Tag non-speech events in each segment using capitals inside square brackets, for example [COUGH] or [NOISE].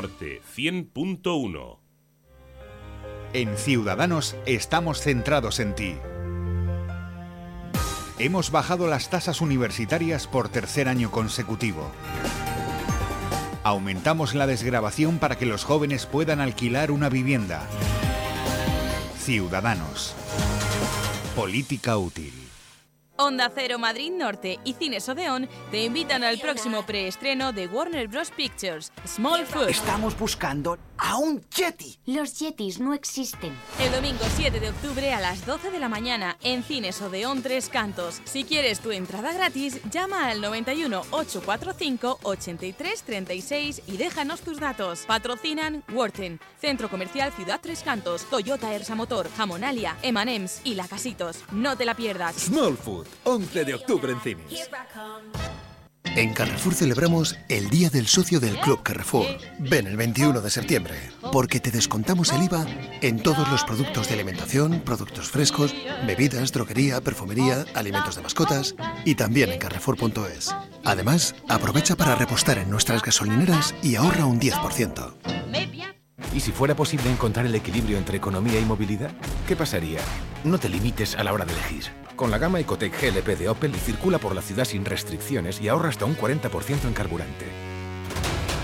Norte 100.1 En Ciudadanos estamos centrados en ti. Hemos bajado las tasas universitarias por tercer año consecutivo. Aumentamos la desgrabación para que los jóvenes puedan alquilar una vivienda. Ciudadanos. Política útil. Onda Cero Madrid Norte y Cines Odeón te invitan al próximo preestreno de Warner Bros. Pictures, Small Food. Estamos buscando a un Yeti. Los Yetis no existen. El domingo 7 de octubre a las 12 de la mañana en Cines Odeón Tres Cantos. Si quieres tu entrada gratis, llama al 91 845 83 36 y déjanos tus datos. Patrocinan Worten, Centro Comercial Ciudad Tres Cantos, Toyota Ersa Motor, Jamonalia, Emanems y La Casitos. No te la pierdas. Small Food, 11 de octubre en cines. En Carrefour celebramos el Día del Socio del Club Carrefour. Ven el 21 de septiembre, porque te descontamos el IVA en todos los productos de alimentación, productos frescos, bebidas, droguería, perfumería, alimentos de mascotas y también en carrefour.es. Además, aprovecha para repostar en nuestras gasolineras y ahorra un 10%. ¿Y si fuera posible encontrar el equilibrio entre economía y movilidad? ¿Qué pasaría? No te limites a la hora de elegir. Con la gama Ecotec GLP de Opel circula por la ciudad sin restricciones y ahorra hasta un 40% en carburante.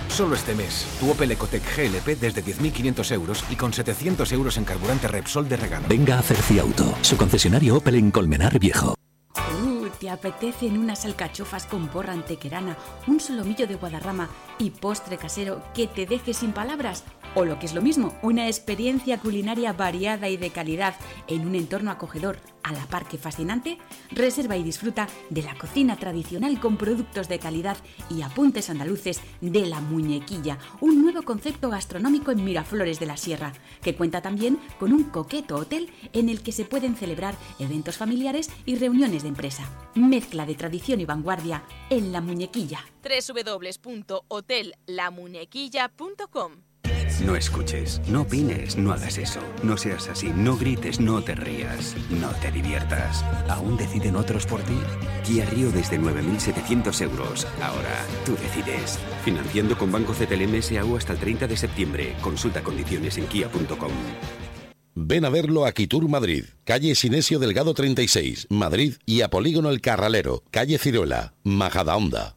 Solo este mes, tu Opel Ecotec GLP desde 10.500 euros y con 700 euros en carburante Repsol de regalo. Venga a Cerciauto, su concesionario Opel en Colmenar Viejo. Uh, ¿Te apetecen unas alcachofas con porra antequerana, un solomillo de guadarrama y postre casero que te deje sin palabras? O lo que es lo mismo, una experiencia culinaria variada y de calidad en un entorno acogedor, a la par que fascinante, reserva y disfruta de la cocina tradicional con productos de calidad y apuntes andaluces de la muñequilla, un nuevo concepto gastronómico en Miraflores de la Sierra, que cuenta también con un coqueto hotel en el que se pueden celebrar eventos familiares y reuniones de empresa. Mezcla de tradición y vanguardia en la muñequilla. www.hotellamuñequilla.com No escuches, no opines, no hagas eso. No seas así, no grites, no te rías, no te diviertas. ¿Aún deciden otros por ti? Kia Río desde 9.700 euros. Ahora, tú decides. Financiando con Banco CTLM SAU hasta el 30 de septiembre. Consulta condiciones en kia.com. Ven a verlo a Quitur Madrid, calle Sinesio Delgado 36, Madrid y a Polígono El Carralero, calle Ciruela, Majadahonda.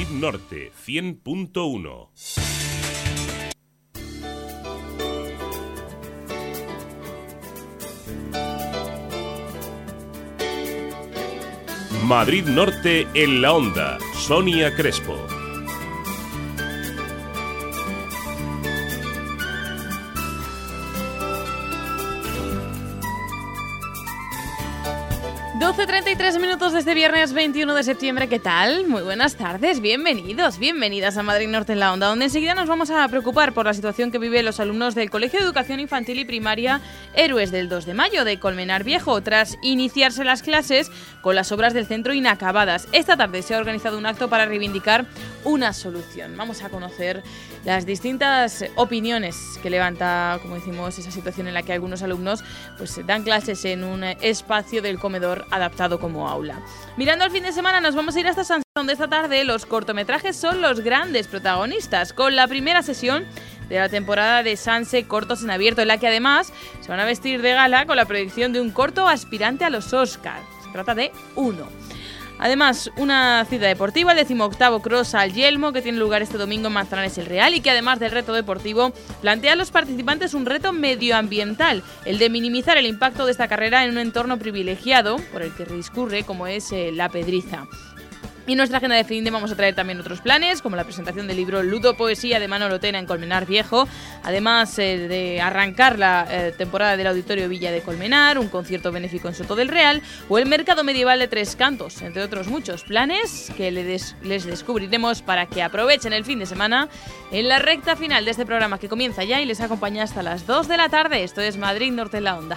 Madrid Norte 100.1 Madrid Norte en la onda. Sonia Crespo. 12.33 minutos de este viernes 21 de septiembre. ¿Qué tal? Muy buenas tardes, bienvenidos, bienvenidas a Madrid Norte en la Onda, donde enseguida nos vamos a preocupar por la situación que viven los alumnos del Colegio de Educación Infantil y Primaria Héroes del 2 de Mayo de Colmenar Viejo, tras iniciarse las clases con las obras del centro inacabadas. Esta tarde se ha organizado un acto para reivindicar una solución. Vamos a conocer las distintas opiniones que levanta, como decimos, esa situación en la que algunos alumnos pues dan clases en un espacio del comedor adaptado como aula. Mirando al fin de semana nos vamos a ir hasta San donde esta tarde los cortometrajes son los grandes protagonistas, con la primera sesión de la temporada de Sanse Cortos en Abierto, en la que además se van a vestir de gala con la proyección de un corto aspirante a los Oscars. Se trata de uno. Además, una cita deportiva, el decimoctavo Cross al Yelmo, que tiene lugar este domingo en Manzanares el Real y que además del reto deportivo, plantea a los participantes un reto medioambiental, el de minimizar el impacto de esta carrera en un entorno privilegiado por el que discurre, como es eh, la Pedriza. Y en nuestra agenda de fin vamos a traer también otros planes, como la presentación del libro Ludo Poesía de Manolo Tena en Colmenar Viejo, además eh, de arrancar la eh, temporada del Auditorio Villa de Colmenar, un concierto benéfico en Soto del Real o el Mercado Medieval de Tres Cantos, entre otros muchos planes que les, les descubriremos para que aprovechen el fin de semana en la recta final de este programa que comienza ya y les acompaña hasta las 2 de la tarde. Esto es Madrid Norte en la Onda.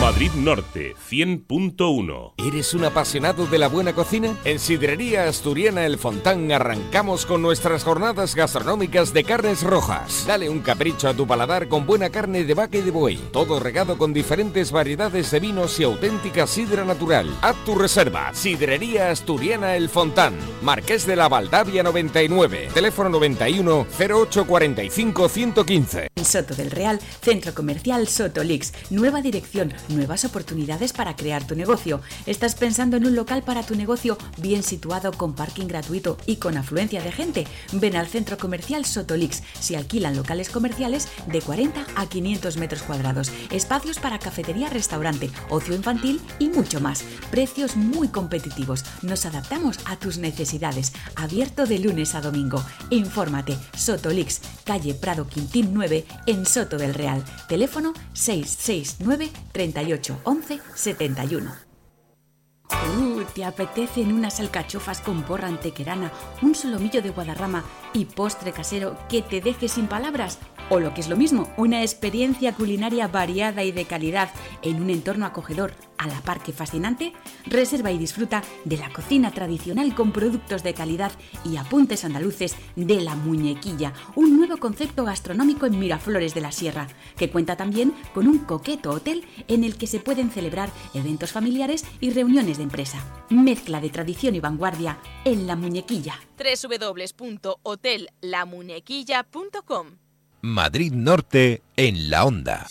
Madrid Norte 100.1. ¿Eres un apasionado de la buena cocina? En Sidrería Asturiana El Fontán arrancamos con nuestras jornadas gastronómicas de carnes rojas. Dale un capricho a tu paladar con buena carne de vaca y de buey, todo regado con diferentes variedades de vinos y auténtica sidra natural. Haz tu reserva. Sidrería Asturiana El Fontán, Marqués de la Valdavia 99, teléfono 91 0845 115. Soto del Real, Centro Comercial Sotolix, nueva dirección, nuevas oportunidades para crear tu negocio. ¿Estás pensando en un local para tu negocio bien situado con parking gratuito y con afluencia de gente? Ven al Centro Comercial Sotolix. Si alquilan locales comerciales de 40 a 500 metros cuadrados, espacios para cafetería, restaurante, ocio infantil y mucho más. Precios muy competitivos. Nos adaptamos a tus necesidades. Abierto de lunes a domingo. Infórmate. Sotolix, calle Prado Quintín 9 en Soto del Real. Teléfono 669 38 11 71. Uh, ¿Te apetecen unas alcachofas con porra antequerana, un solomillo de guadarrama y postre casero que te deje sin palabras? O lo que es lo mismo, una experiencia culinaria variada y de calidad en un entorno acogedor, a la par que fascinante, reserva y disfruta de la cocina tradicional con productos de calidad y apuntes andaluces de la muñequilla, un nuevo concepto gastronómico en Miraflores de la Sierra, que cuenta también con un coqueto hotel en el que se pueden celebrar eventos familiares y reuniones de empresa. Mezcla de tradición y vanguardia en la muñequilla. www.hotellamuñequilla.com Madrid Norte en la onda.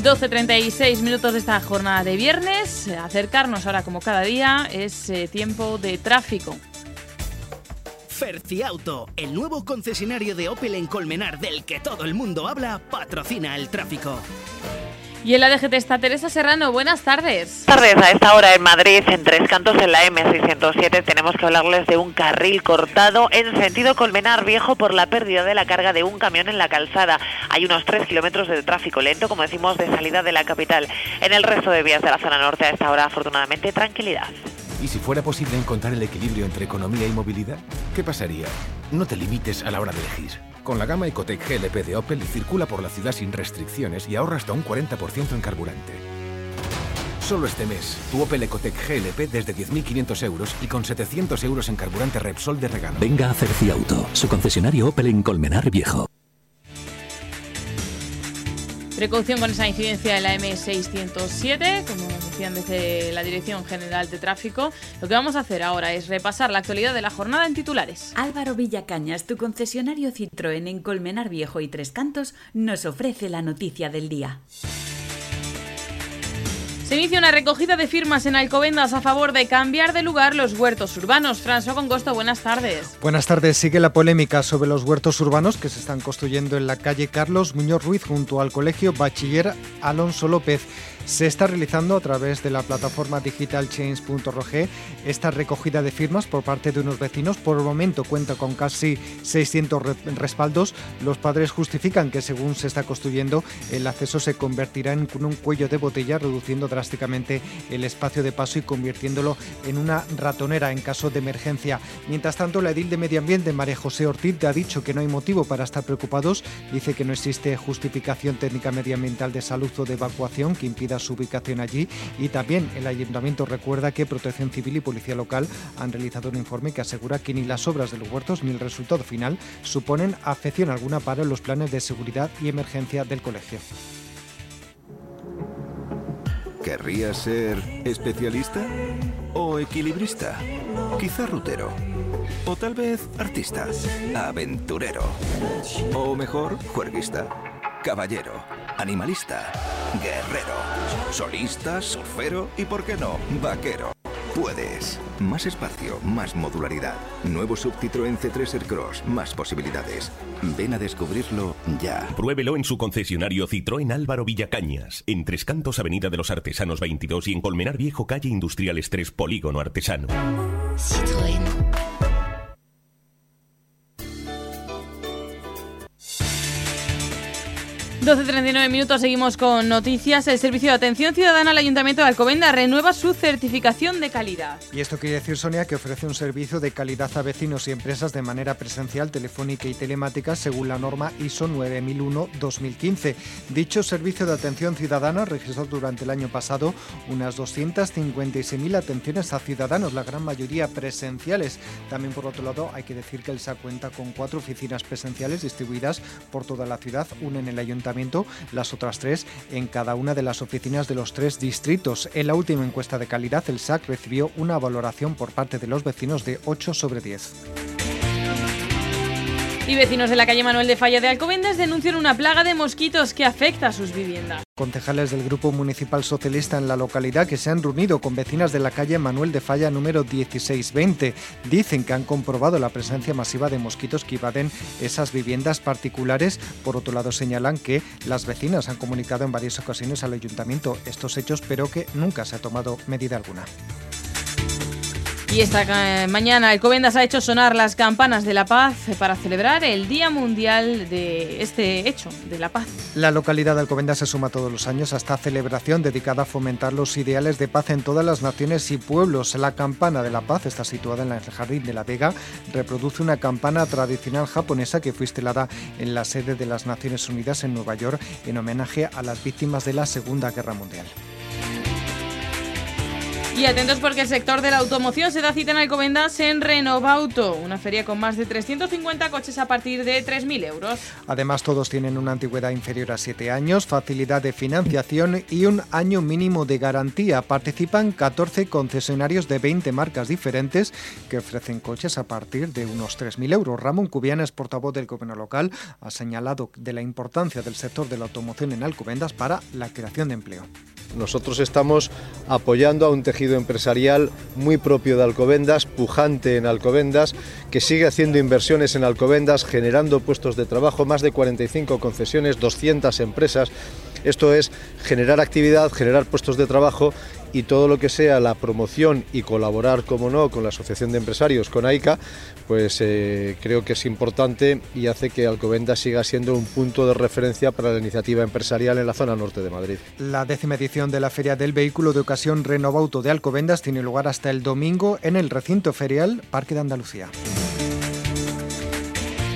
12.36 minutos de esta jornada de viernes. Acercarnos ahora, como cada día, es eh, tiempo de tráfico. Ferciauto, el nuevo concesionario de Opel en Colmenar del que todo el mundo habla, patrocina el tráfico. Y en la DGT está Teresa Serrano. Buenas tardes. Buenas tardes. A esta hora en Madrid, en Tres Cantos, en la M607, tenemos que hablarles de un carril cortado en sentido Colmenar Viejo por la pérdida de la carga de un camión en la calzada. Hay unos 3 kilómetros de tráfico lento, como decimos, de salida de la capital. En el resto de vías de la zona norte, a esta hora, afortunadamente, tranquilidad. ¿Y si fuera posible encontrar el equilibrio entre economía y movilidad? ¿Qué pasaría? No te limites a la hora de elegir. Con la gama Ecotec GLP de Opel circula por la ciudad sin restricciones y ahorra hasta un 40% en carburante. Solo este mes, tu Opel Ecotec GLP desde 10.500 euros y con 700 euros en carburante Repsol de regalo. Venga a Cerciauto, su concesionario Opel en Colmenar Viejo. Precaución con esa incidencia de la M607, como decían desde la Dirección General de Tráfico. Lo que vamos a hacer ahora es repasar la actualidad de la jornada en titulares. Álvaro Villacañas, tu concesionario Citroën en Colmenar Viejo y Tres Cantos, nos ofrece la noticia del día. Se inicia una recogida de firmas en Alcobendas a favor de cambiar de lugar los huertos urbanos. François Congosto, buenas tardes. Buenas tardes. Sigue la polémica sobre los huertos urbanos que se están construyendo en la calle Carlos Muñoz Ruiz junto al colegio Bachiller Alonso López. Se está realizando a través de la plataforma digital change.org esta recogida de firmas por parte de unos vecinos. Por el momento cuenta con casi 600 respaldos. Los padres justifican que según se está construyendo el acceso se convertirá en un cuello de botella reduciendo drásticamente el espacio de paso y convirtiéndolo en una ratonera en caso de emergencia. Mientras tanto, la edil de Medio Ambiente, María José Ortiz, ha dicho que no hay motivo para estar preocupados. Dice que no existe justificación técnica medioambiental de salud o de evacuación que impida su ubicación allí y también el ayuntamiento recuerda que Protección Civil y Policía Local han realizado un informe que asegura que ni las obras de los huertos ni el resultado final suponen afección alguna para los planes de seguridad y emergencia del colegio. ¿Querrías ser especialista? ¿O equilibrista? Quizá rutero. O tal vez artista. Aventurero. O mejor, juerguista. Caballero. Animalista. Guerrero. Solista, surfero y, ¿por qué no?, vaquero. Puedes. Más espacio, más modularidad. Nuevo Subcitroën C3 Aircross. Más posibilidades. Ven a descubrirlo ya. Pruébelo en su concesionario Citroën Álvaro Villacañas, en Tres Cantos Avenida de los Artesanos 22 y en Colmenar Viejo Calle Industriales 3 Polígono Artesano. Citroën. 12.39 minutos, seguimos con noticias. El Servicio de Atención Ciudadana al Ayuntamiento de Alcobendas renueva su certificación de calidad. Y esto quiere decir, Sonia, que ofrece un servicio de calidad a vecinos y empresas de manera presencial, telefónica y telemática según la norma ISO 9001-2015. Dicho Servicio de Atención Ciudadana registró durante el año pasado unas 256.000 atenciones a ciudadanos, la gran mayoría presenciales. También, por otro lado, hay que decir que el SA cuenta con cuatro oficinas presenciales distribuidas por toda la ciudad, una en el Ayuntamiento las otras tres en cada una de las oficinas de los tres distritos. En la última encuesta de calidad, el SAC recibió una valoración por parte de los vecinos de 8 sobre 10. Y vecinos de la calle Manuel de Falla de Alcobendas denuncian una plaga de mosquitos que afecta a sus viviendas. Concejales del Grupo Municipal Socialista en la localidad que se han reunido con vecinas de la calle Manuel de Falla número 1620 dicen que han comprobado la presencia masiva de mosquitos que invaden esas viviendas particulares. Por otro lado, señalan que las vecinas han comunicado en varias ocasiones al ayuntamiento estos hechos, pero que nunca se ha tomado medida alguna. Y esta eh, mañana Alcobendas ha hecho sonar las campanas de la paz para celebrar el Día Mundial de este hecho, de la paz. La localidad de Alcobendas se suma todos los años a esta celebración dedicada a fomentar los ideales de paz en todas las naciones y pueblos. La campana de la paz está situada en el Jardín de la Vega, reproduce una campana tradicional japonesa que fue instalada en la sede de las Naciones Unidas en Nueva York en homenaje a las víctimas de la Segunda Guerra Mundial. Y atentos porque el sector de la automoción se da cita en Alcobendas en Renovauto, una feria con más de 350 coches a partir de 3.000 euros. Además, todos tienen una antigüedad inferior a 7 años, facilidad de financiación y un año mínimo de garantía. Participan 14 concesionarios de 20 marcas diferentes que ofrecen coches a partir de unos 3.000 euros. Ramón Cubianes, portavoz del gobierno local, ha señalado de la importancia del sector de la automoción en Alcobendas para la creación de empleo. Nosotros estamos apoyando a un tejido empresarial muy propio de Alcobendas, pujante en Alcobendas, que sigue haciendo inversiones en Alcobendas, generando puestos de trabajo, más de 45 concesiones, 200 empresas. Esto es generar actividad, generar puestos de trabajo y todo lo que sea la promoción y colaborar, como no, con la Asociación de Empresarios, con AICA, pues eh, creo que es importante y hace que Alcobendas siga siendo un punto de referencia para la iniciativa empresarial en la zona norte de Madrid. La décima edición de la Feria del Vehículo de Ocasión Renovauto de Alcobendas tiene lugar hasta el domingo en el recinto ferial Parque de Andalucía.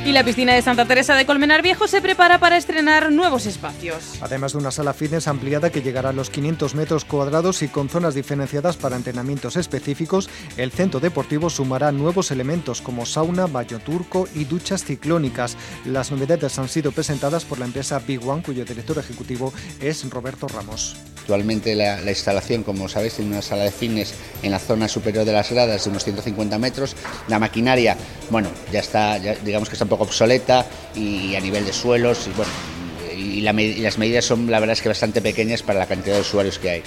Y la piscina de Santa Teresa de Colmenar Viejo se prepara para estrenar nuevos espacios. Además de una sala fitness ampliada que llegará a los 500 metros cuadrados y con zonas diferenciadas para entrenamientos específicos, el centro deportivo sumará nuevos elementos como sauna, baño turco y duchas ciclónicas. Las novedades han sido presentadas por la empresa Big One, cuyo director ejecutivo es Roberto Ramos. Actualmente la, instalación, como sabéis, tiene una sala de fitness en la zona superior de las gradas de unos 150 metros. La maquinaria, bueno, ya está, digamos que está un poco obsoleta y a nivel de suelos, y, bueno, y, las medidas son la verdad es que bastante pequeñas para la cantidad de usuarios que hay.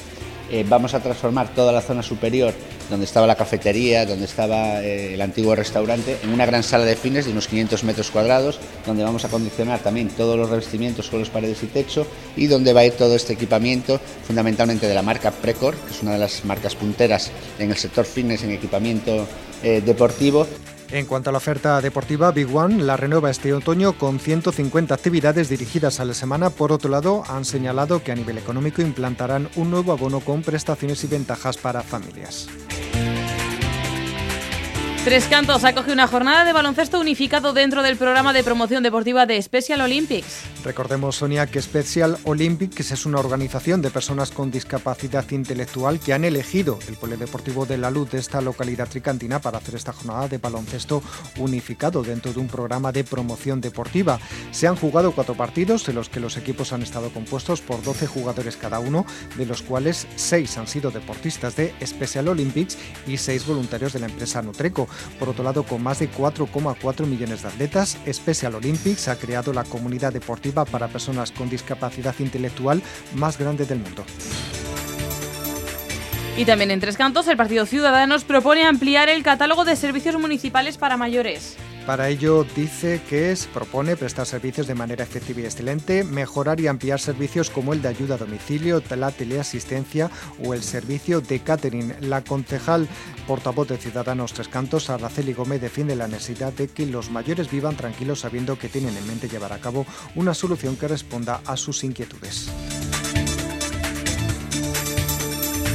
Eh, vamos a transformar toda la zona superior, donde estaba la cafetería, donde estaba eh, el antiguo restaurante, en una gran sala de fines de unos 500 metros cuadrados, donde vamos a condicionar también todos los revestimientos, con los paredes y techo, y donde va a ir todo este equipamiento, fundamentalmente de la marca Precor, que es una de las marcas punteras en el sector fitness, en equipamiento eh, deportivo. En cuanto a la oferta deportiva, Big One la renueva este otoño con 150 actividades dirigidas a la semana. Por otro lado, han señalado que a nivel económico implantarán un nuevo abono con prestaciones y ventajas para familias. Tres Cantos acoge una jornada de baloncesto unificado dentro del programa de promoción deportiva de Special Olympics. Recordemos, Sonia, que Special Olympics es una organización de personas con discapacidad intelectual que han elegido el Polideportivo de la Luz de esta localidad tricantina para hacer esta jornada de baloncesto unificado dentro de un programa de promoción deportiva. Se han jugado cuatro partidos en los que los equipos han estado compuestos por 12 jugadores cada uno, de los cuales seis han sido deportistas de Special Olympics y seis voluntarios de la empresa Nutreco. Por otro lado, con más de 4,4 millones de atletas, Special Olympics ha creado la comunidad deportiva para personas con discapacidad intelectual más grande del mundo. Y también en Tres Cantos, el Partido Ciudadanos propone ampliar el catálogo de servicios municipales para mayores. Para ello dice que es, propone prestar servicios de manera efectiva y excelente, mejorar y ampliar servicios como el de ayuda a domicilio, la teleasistencia o el servicio de catering. La concejal portavoz de Ciudadanos Tres Cantos, Araceli Gómez, defiende la necesidad de que los mayores vivan tranquilos sabiendo que tienen en mente llevar a cabo una solución que responda a sus inquietudes.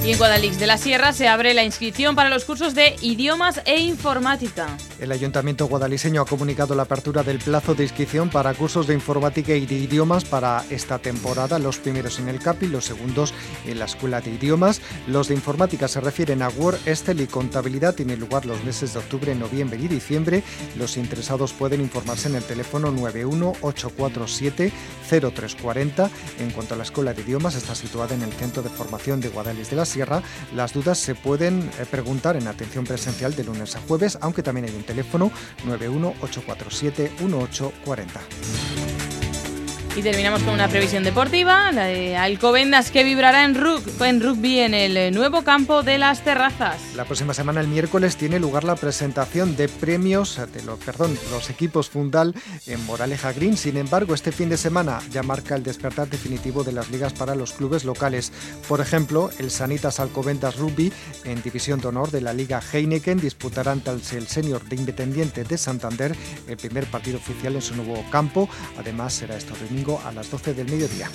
Y en Guadalix de la Sierra se abre la inscripción para los cursos de idiomas e informática. El Ayuntamiento guadaliseño ha comunicado la apertura del plazo de inscripción para cursos de informática y de idiomas para esta temporada, los primeros en el CAPI, los segundos en la Escuela de Idiomas. Los de informática se refieren a Word, Excel y contabilidad. Tienen lugar los meses de octubre, noviembre y diciembre. Los interesados pueden informarse en el teléfono 918470340. En cuanto a la Escuela de Idiomas, está situada en el Centro de Formación de Guadalix de la Sierra. Las dudas se pueden eh, preguntar en atención presencial de lunes a jueves, aunque también hay un teléfono 91847 1840. Y terminamos con una previsión deportiva, la de Alcobendas que vibrará en, rugby en el eh, nuevo campo de las terrazas. La próxima semana, el miércoles, tiene lugar la presentación de premios de los, perdón, los equipos Fundal en Moraleja Green. Sin embargo, este fin de semana ya marca el despertar definitivo de las ligas para los clubes locales. Por ejemplo, el Sanitas Alcobendas Rugby en División de Honor de la Liga Heineken disputará ante el Senior de Independiente de Santander el primer partido oficial en su nuevo campo. Además, será esto domingo a las 12 del mediodía.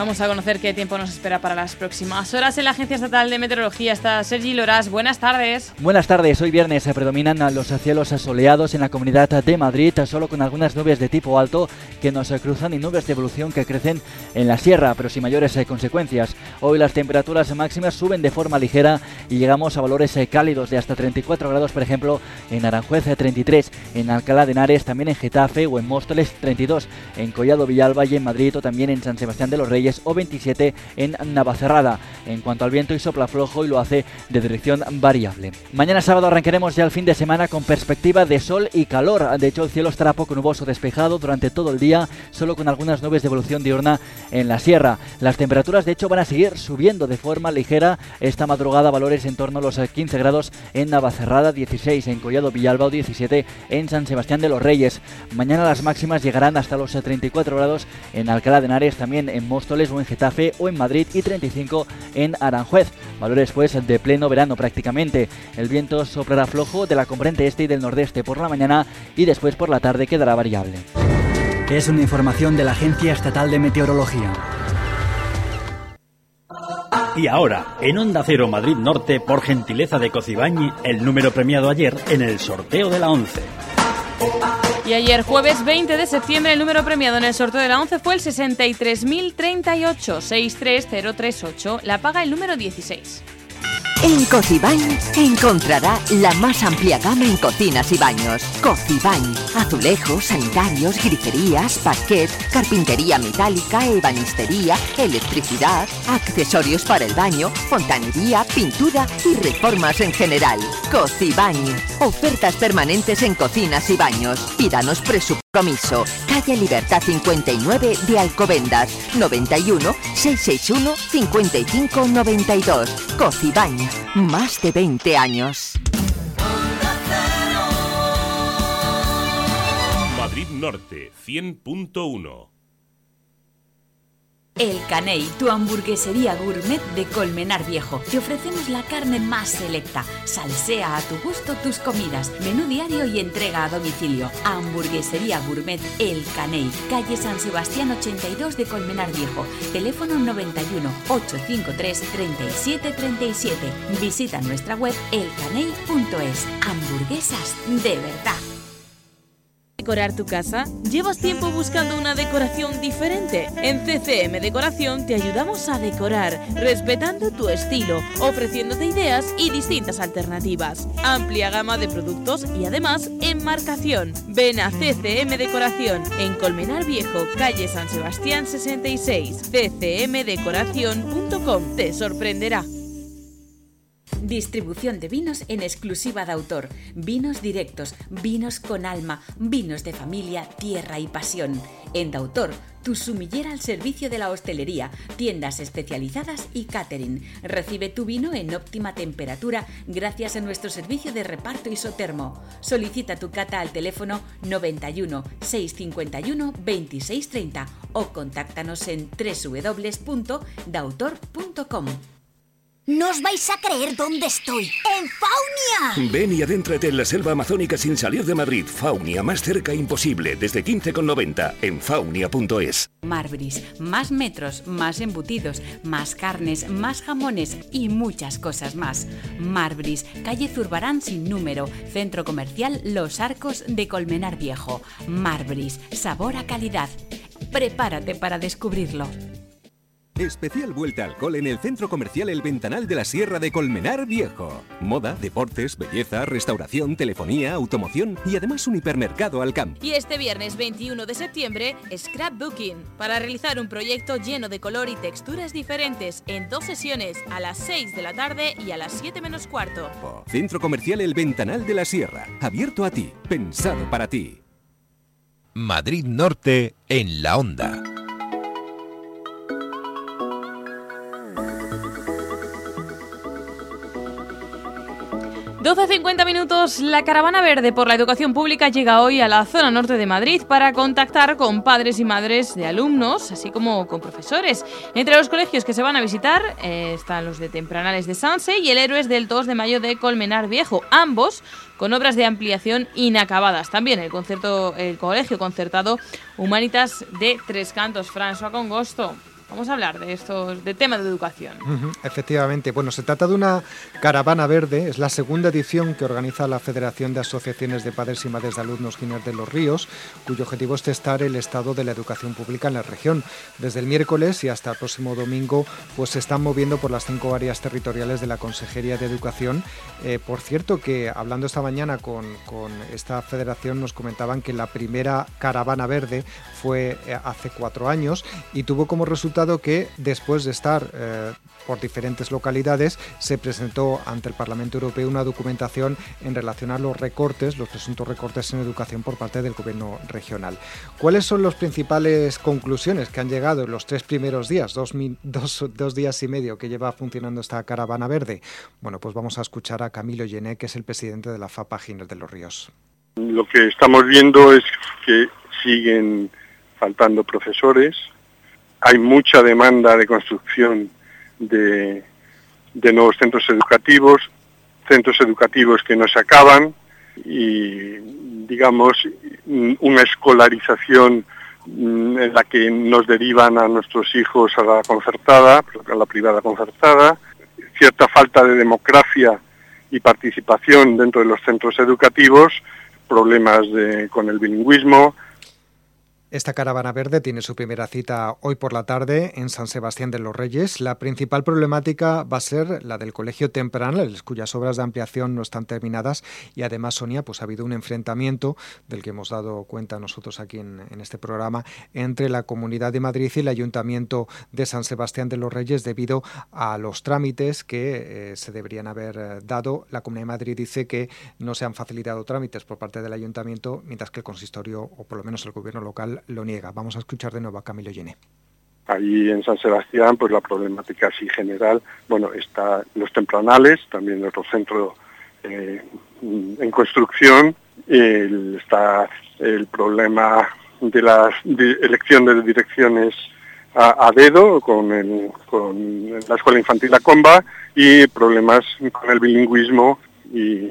Vamos a conocer qué tiempo nos espera para las próximas horas. En la Agencia Estatal de Meteorología está Sergi Loras. Buenas tardes. Buenas tardes. Hoy viernes se predominan los cielos soleados en la comunidad de Madrid, solo con algunas nubes de tipo alto que nos cruzan y nubes de evolución que crecen en la sierra, pero sin mayores eh, consecuencias. Hoy las temperaturas máximas suben de forma ligera y llegamos a valores eh, cálidos de hasta 34 grados, por ejemplo, en Aranjuez 33, eh, en Alcalá de Henares, también en Getafe o en Móstoles 32, en Collado Villalba y en Madrid o también en San Sebastián de los Reyes o 27 en Navacerrada. En cuanto al viento y sopla flojo y lo hace de dirección variable. Mañana sábado arrancaremos ya el fin de semana con perspectiva de sol y calor. De hecho el cielo estará poco nuboso despejado durante todo el día, solo con algunas nubes de evolución diurna en la sierra. Las temperaturas de hecho van a seguir subiendo de forma ligera esta madrugada valores en torno a los 15 grados en Navacerrada, 16 en Collado Villalba o 17 en San Sebastián de los Reyes. Mañana las máximas llegarán hasta los 34 grados en Alcalá de Henares, también en Móstoles o en Getafe o en Madrid y 35 en Aranjuez. Valores pues de pleno verano prácticamente. El viento soplará flojo de la componente este y del nordeste por la mañana y después por la tarde quedará variable. Es una información de la Agencia Estatal de Meteorología. Y ahora, en Onda Cero Madrid Norte, por gentileza de Cocibañi, el número premiado ayer en el sorteo de la 11. Y ayer, jueves 20 de septiembre, el número premiado en el sorteo de la 11 fue el 63.038, 63038. La paga el número 16. En Cocibañ encontrará la más amplia gama en cocinas y baños. Cocibañ, azulejos, sanitarios, griferías, parquet, carpintería metálica, ebanistería, electricidad, accesorios para el baño, fontanería, pintura y reformas en general. Cocibañ, ofertas permanentes en cocinas y baños. Pídanos presupuesto. calle Libertad 59 de Alcobendas, 91 661 5592. Cocibañ más de 20 años. Madrid Norte 100.1 el Caney, tu hamburguesería gourmet de Colmenar Viejo. Te ofrecemos la carne más selecta. Salsea a tu gusto tus comidas. Menú diario y entrega a domicilio. Hamburguesería gourmet El Caney, calle San Sebastián 82 de Colmenar Viejo. Teléfono 91 853 3737. Visita nuestra web elcaney.es. Hamburguesas de verdad decorar tu casa? ¿Llevas tiempo buscando una decoración diferente? En CCM Decoración te ayudamos a decorar, respetando tu estilo, ofreciéndote ideas y distintas alternativas. Amplia gama de productos y además enmarcación. Ven a CCM Decoración en Colmenar Viejo, calle San Sebastián 66. ccmdecoración.com te sorprenderá. Distribución de vinos en exclusiva de autor. Vinos directos, vinos con alma, vinos de familia, tierra y pasión. En Dautor, tu sumillera al servicio de la hostelería, tiendas especializadas y catering. Recibe tu vino en óptima temperatura gracias a nuestro servicio de reparto isotermo. Solicita tu cata al teléfono 91 651 2630 o contáctanos en www.dautor.com. No os vais a creer dónde estoy. ¡En Faunia! Ven y adéntrate en la selva amazónica sin salir de Madrid. Faunia, más cerca imposible, desde 15,90 en faunia.es. Marbris, más metros, más embutidos, más carnes, más jamones y muchas cosas más. Marbris, calle Zurbarán sin número, centro comercial Los Arcos de Colmenar Viejo. Marbris, sabor a calidad. Prepárate para descubrirlo. Especial vuelta al cole en el Centro Comercial El Ventanal de la Sierra de Colmenar Viejo. Moda, deportes, belleza, restauración, telefonía, automoción y además un hipermercado al campo. Y este viernes 21 de septiembre, Scrapbooking, para realizar un proyecto lleno de color y texturas diferentes en dos sesiones, a las 6 de la tarde y a las 7 menos cuarto. Centro Comercial El Ventanal de la Sierra. Abierto a ti, pensado para ti. Madrid Norte en la onda. 12.50 minutos, la caravana verde por la educación pública llega hoy a la zona norte de Madrid para contactar con padres y madres de alumnos, así como con profesores. Entre los colegios que se van a visitar eh, están los de Tempranales de Sanse y el Héroes del 2 de mayo de Colmenar Viejo, ambos con obras de ampliación inacabadas. También el, el Colegio Concertado Humanitas de Tres Cantos, François Congosto. Vamos a hablar de estos, de temas de educación. efectivamente, bueno, se trata de una caravana verde, es la segunda edición que organiza la Federación de Asociaciones de Padres y Madres de Alumnos Guineas de los Ríos, cuyo objetivo es testar el estado de la educación pública en la región. Desde el miércoles y hasta el próximo domingo, pues se están moviendo por las cinco áreas territoriales de la Consejería de Educación. Eh, por cierto, que hablando esta mañana con, con esta federación, nos comentaban que la primera caravana verde fue eh, hace cuatro años y tuvo como resultado que después de estar eh, por diferentes localidades se presentó ante el Parlamento Europeo una documentación en relación a los recortes, los presuntos recortes en educación por parte del gobierno regional. ¿Cuáles son las principales conclusiones que han llegado en los tres primeros días, dos, [LAUGHS] dos, días y medio que lleva funcionando esta caravana verde? Bueno, pues vamos a escuchar a Camilo Llené, que es el presidente de la FAPA Giner de los Ríos. Lo que estamos viendo es que siguen faltando profesores, hay mucha demanda de construcción de, nuevos centros educativos, centros educativos que no se acaban y, digamos, una escolarización mm, en la que nos derivan a nuestros hijos a la concertada, a la privada concertada, cierta falta de democracia y participación dentro de los centros educativos, problemas con el bilingüismo, esta caravana verde tiene su primera cita hoy por la tarde en San Sebastián de los Reyes. La principal problemática va a ser la del Colegio Temprano, cuyas obras de ampliación no están terminadas y además, Sonia, pues ha habido un enfrentamiento del que hemos dado cuenta nosotros aquí en, este programa entre la Comunidad de Madrid y el Ayuntamiento de San Sebastián de los Reyes debido a los trámites que eh, se deberían haber eh, dado. La Comunidad de Madrid dice que no se han facilitado trámites por parte del Ayuntamiento, mientras que el consistorio o por lo menos el gobierno local lo niega. Vamos a escuchar de nuevo a Camilo Llené. Ahí en San Sebastián, pues la problemática así general, bueno, está los tempranales, también otro centro eh, en construcción, está el problema de la elección de direcciones a, dedo con, con la escuela infantil La Comba y problemas con el bilingüismo y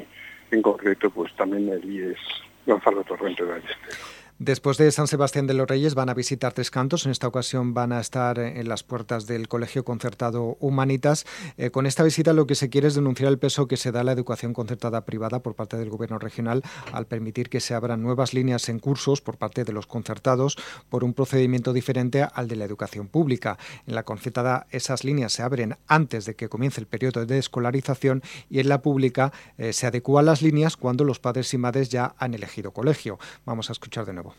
en concreto pues también el IES Gonzalo Torrente de Ballesteros. Después de San Sebastián de los Reyes van a visitar Tres Cantos. En esta ocasión van a estar en las puertas del Colegio Concertado Humanitas. Eh, con esta visita lo que se quiere es denunciar el peso que se da a la educación concertada privada por parte del Gobierno regional al permitir que se abran nuevas líneas en cursos por parte de los concertados por un procedimiento diferente al de la educación pública. En la concertada esas líneas se abren antes de que comience el periodo de escolarización y en la pública eh, se adecúan las líneas cuando los padres y madres ya han elegido colegio. Vamos a escuchar de nuevo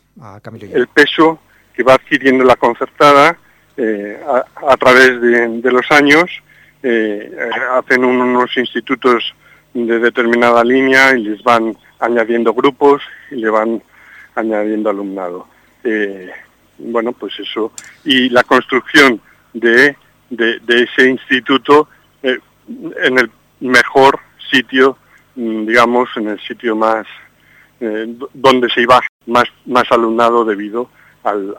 el peso que va adquiriendo la concertada eh, a, través de, los años eh, hacen unos institutos de determinada línea y les van añadiendo grupos y le van añadiendo alumnado. Eh, bueno, pues eso. Y la construcción de, de, ese instituto en el mejor sitio, mm, digamos, en el sitio más donde se iba más, más alumnado debido al,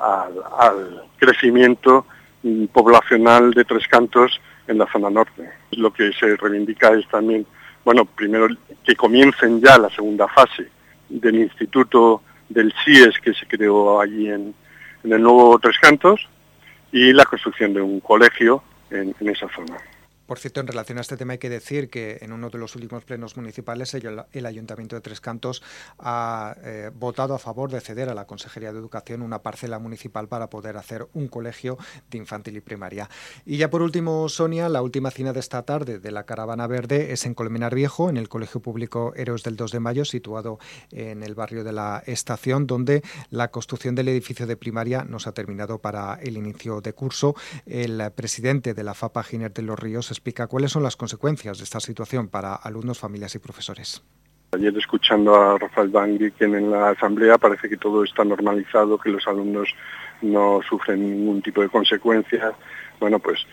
al, crecimiento mm, poblacional de Tres Cantos en la zona norte. Lo que se reivindica es también, bueno, primero que comiencen ya la segunda fase del instituto del CIES que se creó allí en, en el nuevo Tres Cantos y la construcción de un colegio en, en esa zona. Por cierto, en relación a este tema hay que decir que en uno de los últimos plenos municipales el, Ayuntamiento de Tres Cantos ha eh, votado a favor de ceder a la Consejería de Educación una parcela municipal para poder hacer un colegio de infantil y primaria. Y ya por último, Sonia, la última cena de esta tarde de la Caravana Verde es en Colmenar Viejo, en el Colegio Público Héroes del 2 de Mayo, situado en el barrio de la Estación, donde la construcción del edificio de primaria no se ha terminado para el inicio de curso. El presidente de la FAPA, Giner de los Ríos, explica cuáles son las consecuencias de esta situación para alumnos, familias y profesores. Ayer escuchando a Rafael que en la asamblea parece que todo está normalizado, que los alumnos no sufren ningún tipo de consecuencias. Bueno, pues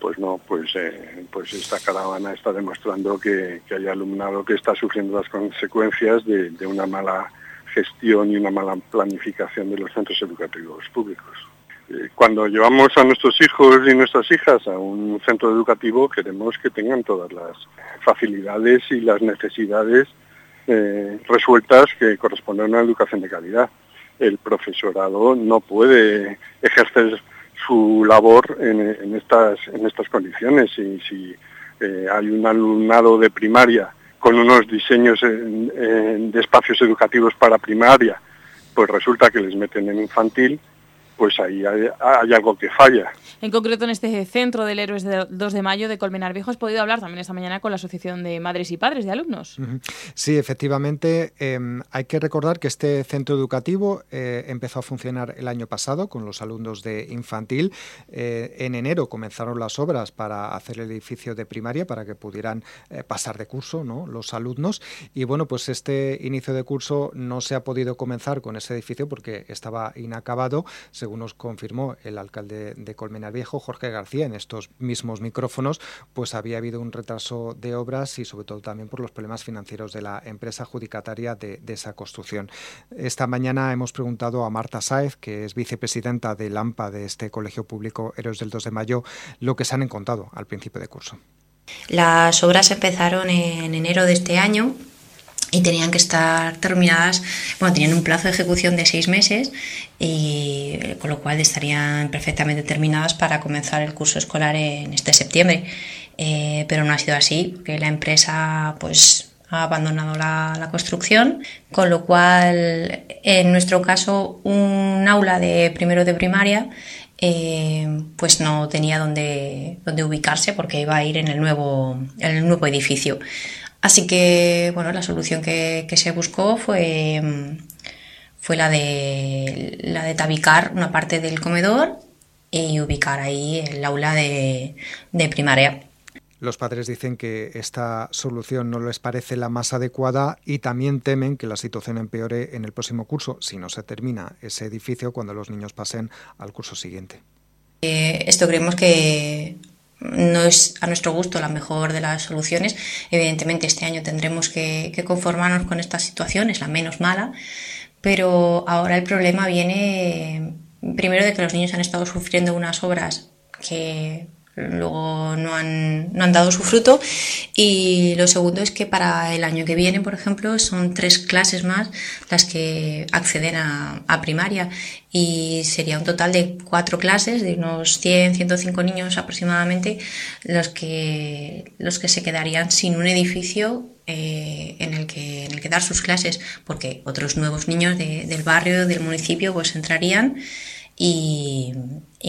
pues no, pues eh, pues esta caravana está demostrando que, hay alumnado que está sufriendo las consecuencias de una mala gestión y una mala planificación de los centros educativos públicos cuando llevamos a nuestros hijos y nuestras hijas a un centro educativo queremos que tengan todas las facilidades y las necesidades eh, resueltas que corresponden a una educación de calidad. El profesorado no puede ejercer su labor en, estas, en estas condiciones y si eh, hay un alumnado de primaria con unos diseños de espacios educativos para primaria, pues resulta que les meten en infantil pues ahí hay, algo que falla. En concreto, en este centro del Héroes del 2 de mayo de Colmenar Viejo, has podido hablar también esta mañana con la Asociación de Madres y Padres de Alumnos. Sí, efectivamente. Em, hay que recordar que este centro educativo eh, empezó a funcionar el año pasado con los alumnos de infantil. Eh, en enero comenzaron las obras para hacer el edificio de primaria para que pudieran eh, pasar de curso ¿no? los alumnos. Y bueno, pues este inicio de curso no se ha podido comenzar con ese edificio porque estaba inacabado según nos confirmó el alcalde de Colmenar Viejo, Jorge García, en estos mismos micrófonos, pues había habido un retraso de obras y sobre todo también por los problemas financieros de la empresa adjudicataria de, esa construcción. Esta mañana hemos preguntado a Marta Sáez, que es vicepresidenta del AMPA de este Colegio Público Héroes del 2 de Mayo, lo que se han encontrado al principio de curso. Las obras empezaron en enero de este año y tenían que estar terminadas, bueno, tenían un plazo de ejecución de seis meses, y, con lo cual estarían perfectamente terminadas para comenzar el curso escolar en este septiembre. Eh, pero no ha sido así, porque la empresa pues ha abandonado la, construcción, con lo cual en nuestro caso un aula de primero de primaria eh, pues no tenía dónde, dónde, ubicarse porque iba a ir en el nuevo, en el nuevo edificio. Así que, bueno, la solución que, se buscó fue, fue la, de, la de tabicar una parte del comedor y ubicar ahí el aula de, primaria. Los padres dicen que esta solución no les parece la más adecuada y también temen que la situación empeore en el próximo curso si no se termina ese edificio cuando los niños pasen al curso siguiente. Eh, esto creemos que no es a nuestro gusto la mejor de las soluciones. Evidentemente este año tendremos que, conformarnos con esta situación, es la menos mala, pero ahora el problema viene primero de que los niños han estado sufriendo unas obras que luego no han, no han dado su fruto. Y lo segundo es que para el año que viene, por ejemplo, son tres clases más las que acceden a, primaria y sería un total de cuatro clases de unos 100, 105 niños aproximadamente los que, los que se quedarían sin un edificio eh, en, el que, en el que dar sus clases porque otros nuevos niños de, del barrio, del municipio, pues entrarían y,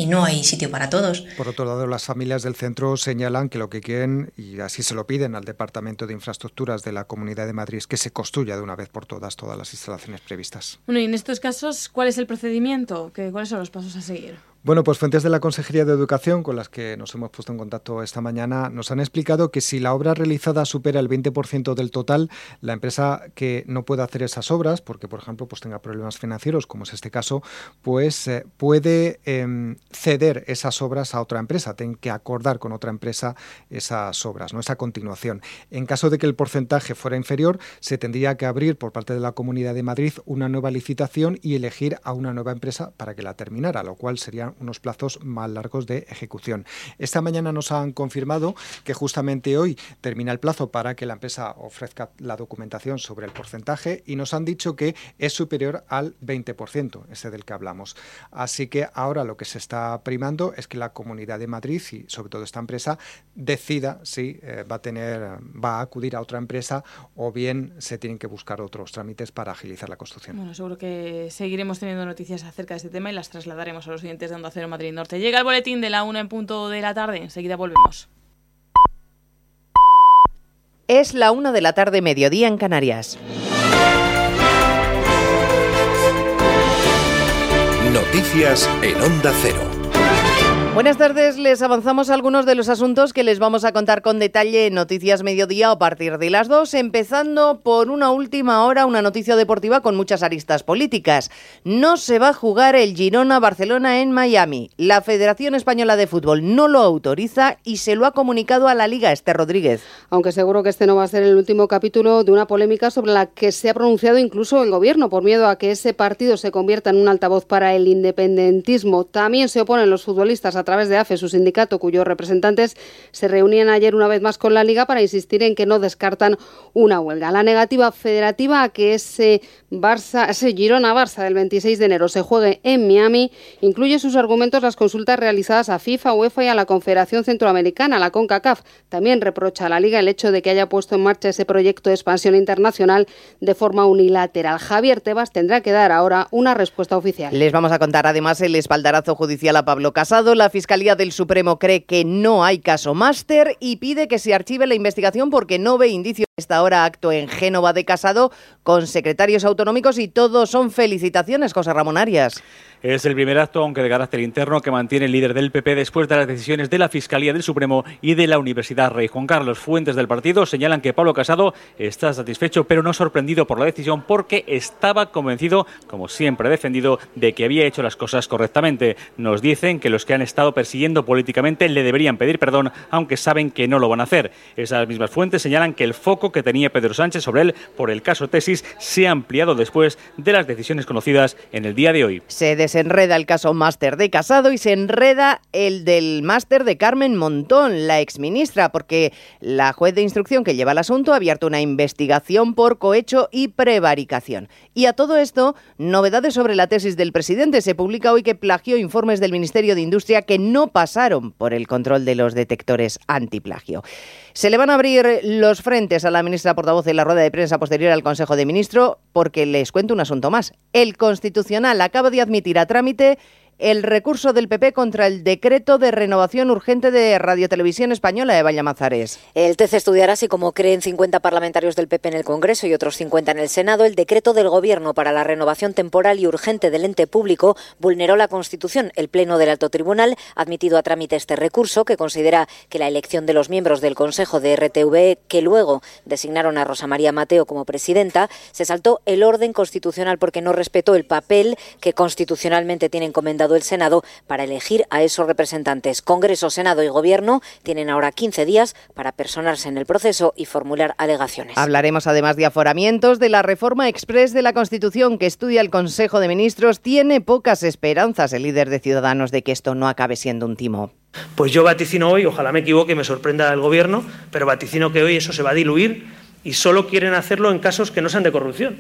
no hay sitio para todos. Por otro lado, las familias del centro señalan que lo que quieren, y así se lo piden al Departamento de Infraestructuras de la Comunidad de Madrid, es que se construya de una vez por todas todas las instalaciones previstas. Bueno, y en estos casos, ¿cuál es el procedimiento? ¿Cuáles son los pasos a seguir? Bueno, pues fuentes de la Consejería de Educación con las que nos hemos puesto en contacto esta mañana nos han explicado que si la obra realizada supera el 20% del total, la empresa que no pueda hacer esas obras, porque por ejemplo pues tenga problemas financieros, como es este caso, pues eh, puede em, ceder esas obras a otra empresa, tienen que acordar con otra empresa esas obras, no esa continuación. En caso de que el porcentaje fuera inferior, se tendría que abrir por parte de la Comunidad de Madrid una nueva licitación y elegir a una nueva empresa para que la terminara, lo cual sería unos plazos más largos de ejecución. Esta mañana nos han confirmado que justamente hoy termina el plazo para que la empresa ofrezca la documentación sobre el porcentaje y nos han dicho que es superior al 20%, ese del que hablamos. Así que ahora lo que se está primando es que la Comunidad de Madrid y sobre todo esta empresa decida si eh, va a tener va a acudir a otra empresa o bien se tienen que buscar otros trámites para agilizar la construcción. Bueno, seguro que seguiremos teniendo noticias acerca de este tema y las trasladaremos a los siguientes de Onda Cero Madrid Norte. Llega el boletín de la una en punto de la tarde. Enseguida volvemos. Es la una de la tarde, mediodía en Canarias. Noticias en Onda Cero. Buenas tardes, les avanzamos algunos de los asuntos que les vamos a contar con detalle en Noticias Mediodía a partir de las dos, empezando por una última hora, una noticia deportiva con muchas aristas políticas. No se va a jugar el Girona-Barcelona en Miami. La Federación Española de Fútbol no lo autoriza y se lo ha comunicado a la Liga Este Rodríguez. Aunque seguro que este no va a ser el último capítulo de una polémica sobre la que se ha pronunciado incluso el gobierno por miedo a que ese partido se convierta en un altavoz para el independentismo. También se oponen los futbolistas a través de AFE, su sindicato, cuyos representantes se reunían ayer una vez más con la Liga para insistir en que no descartan una huelga. La negativa federativa a que ese Barça, ese Girona-Barça del 26 de enero se juegue en Miami incluye sus argumentos las consultas realizadas a FIFA, UEFA y a la Confederación Centroamericana, la CONCACAF. También reprocha a la Liga el hecho de que haya puesto en marcha ese proyecto de expansión internacional de forma unilateral. Javier Tebas tendrá que dar ahora una respuesta oficial. Les vamos a contar además el espaldarazo judicial a Pablo Casado. La Fiscalía del Supremo cree que no hay caso máster y pide que se archive la investigación porque no ve indicios esta hora acto en Génova de Casado con secretarios autonómicos y todos son felicitaciones, José Ramón Arias. Es el primer acto, aunque de carácter interno, que mantiene el líder del PP después de las decisiones de la Fiscalía del Supremo y de la Universidad Rey Juan Carlos. Fuentes del partido señalan que Pablo Casado está satisfecho, pero no sorprendido por la decisión porque estaba convencido, como siempre ha defendido, de que había hecho las cosas correctamente. Nos dicen que los que han estado persiguiendo políticamente le deberían pedir perdón, aunque saben que no lo van a hacer. Esas mismas fuentes señalan que el foco que tenía Pedro Sánchez sobre él por el caso Tesis se ha ampliado después de las decisiones conocidas en el día de hoy. Se desenreda el caso máster de Casado y se enreda el del máster de Carmen Montón, la exministra, porque la juez de instrucción que lleva el asunto ha abierto una investigación por cohecho y prevaricación. Y a todo esto, novedades sobre la tesis del presidente. Se publica hoy que plagió informes del Ministerio de Industria que no pasaron por el control de los detectores antiplagio. Se le van a abrir los frentes a la ministra portavoz en la rueda de prensa posterior al Consejo de Ministros porque les cuento un asunto más. El Constitucional acaba de admitir a trámite el recurso del PP contra el decreto de renovación urgente de Radiotelevisión Española de Vallamazares. El TC estudiará si, como creen 50 parlamentarios del PP en el Congreso y otros 50 en el Senado, el decreto del Gobierno para la renovación temporal y urgente del ente público vulneró la Constitución. El Pleno del Alto Tribunal ha admitido a trámite este recurso, que considera que la elección de los miembros del Consejo de RTV, que luego designaron a Rosa María Mateo como presidenta, se saltó el orden constitucional porque no respetó el papel que constitucionalmente tiene encomendado el Senado para elegir a esos representantes. Congreso, Senado y Gobierno tienen ahora 15 días para personarse en el proceso y formular alegaciones. Hablaremos además de aforamientos, de la reforma express de la Constitución que estudia el Consejo de Ministros. Tiene pocas esperanzas el líder de Ciudadanos de que esto no acabe siendo un timo. Pues yo vaticino hoy, ojalá me equivoque y me sorprenda el Gobierno, pero vaticino que hoy eso se va a diluir y solo quieren hacerlo en casos que no sean de corrupción.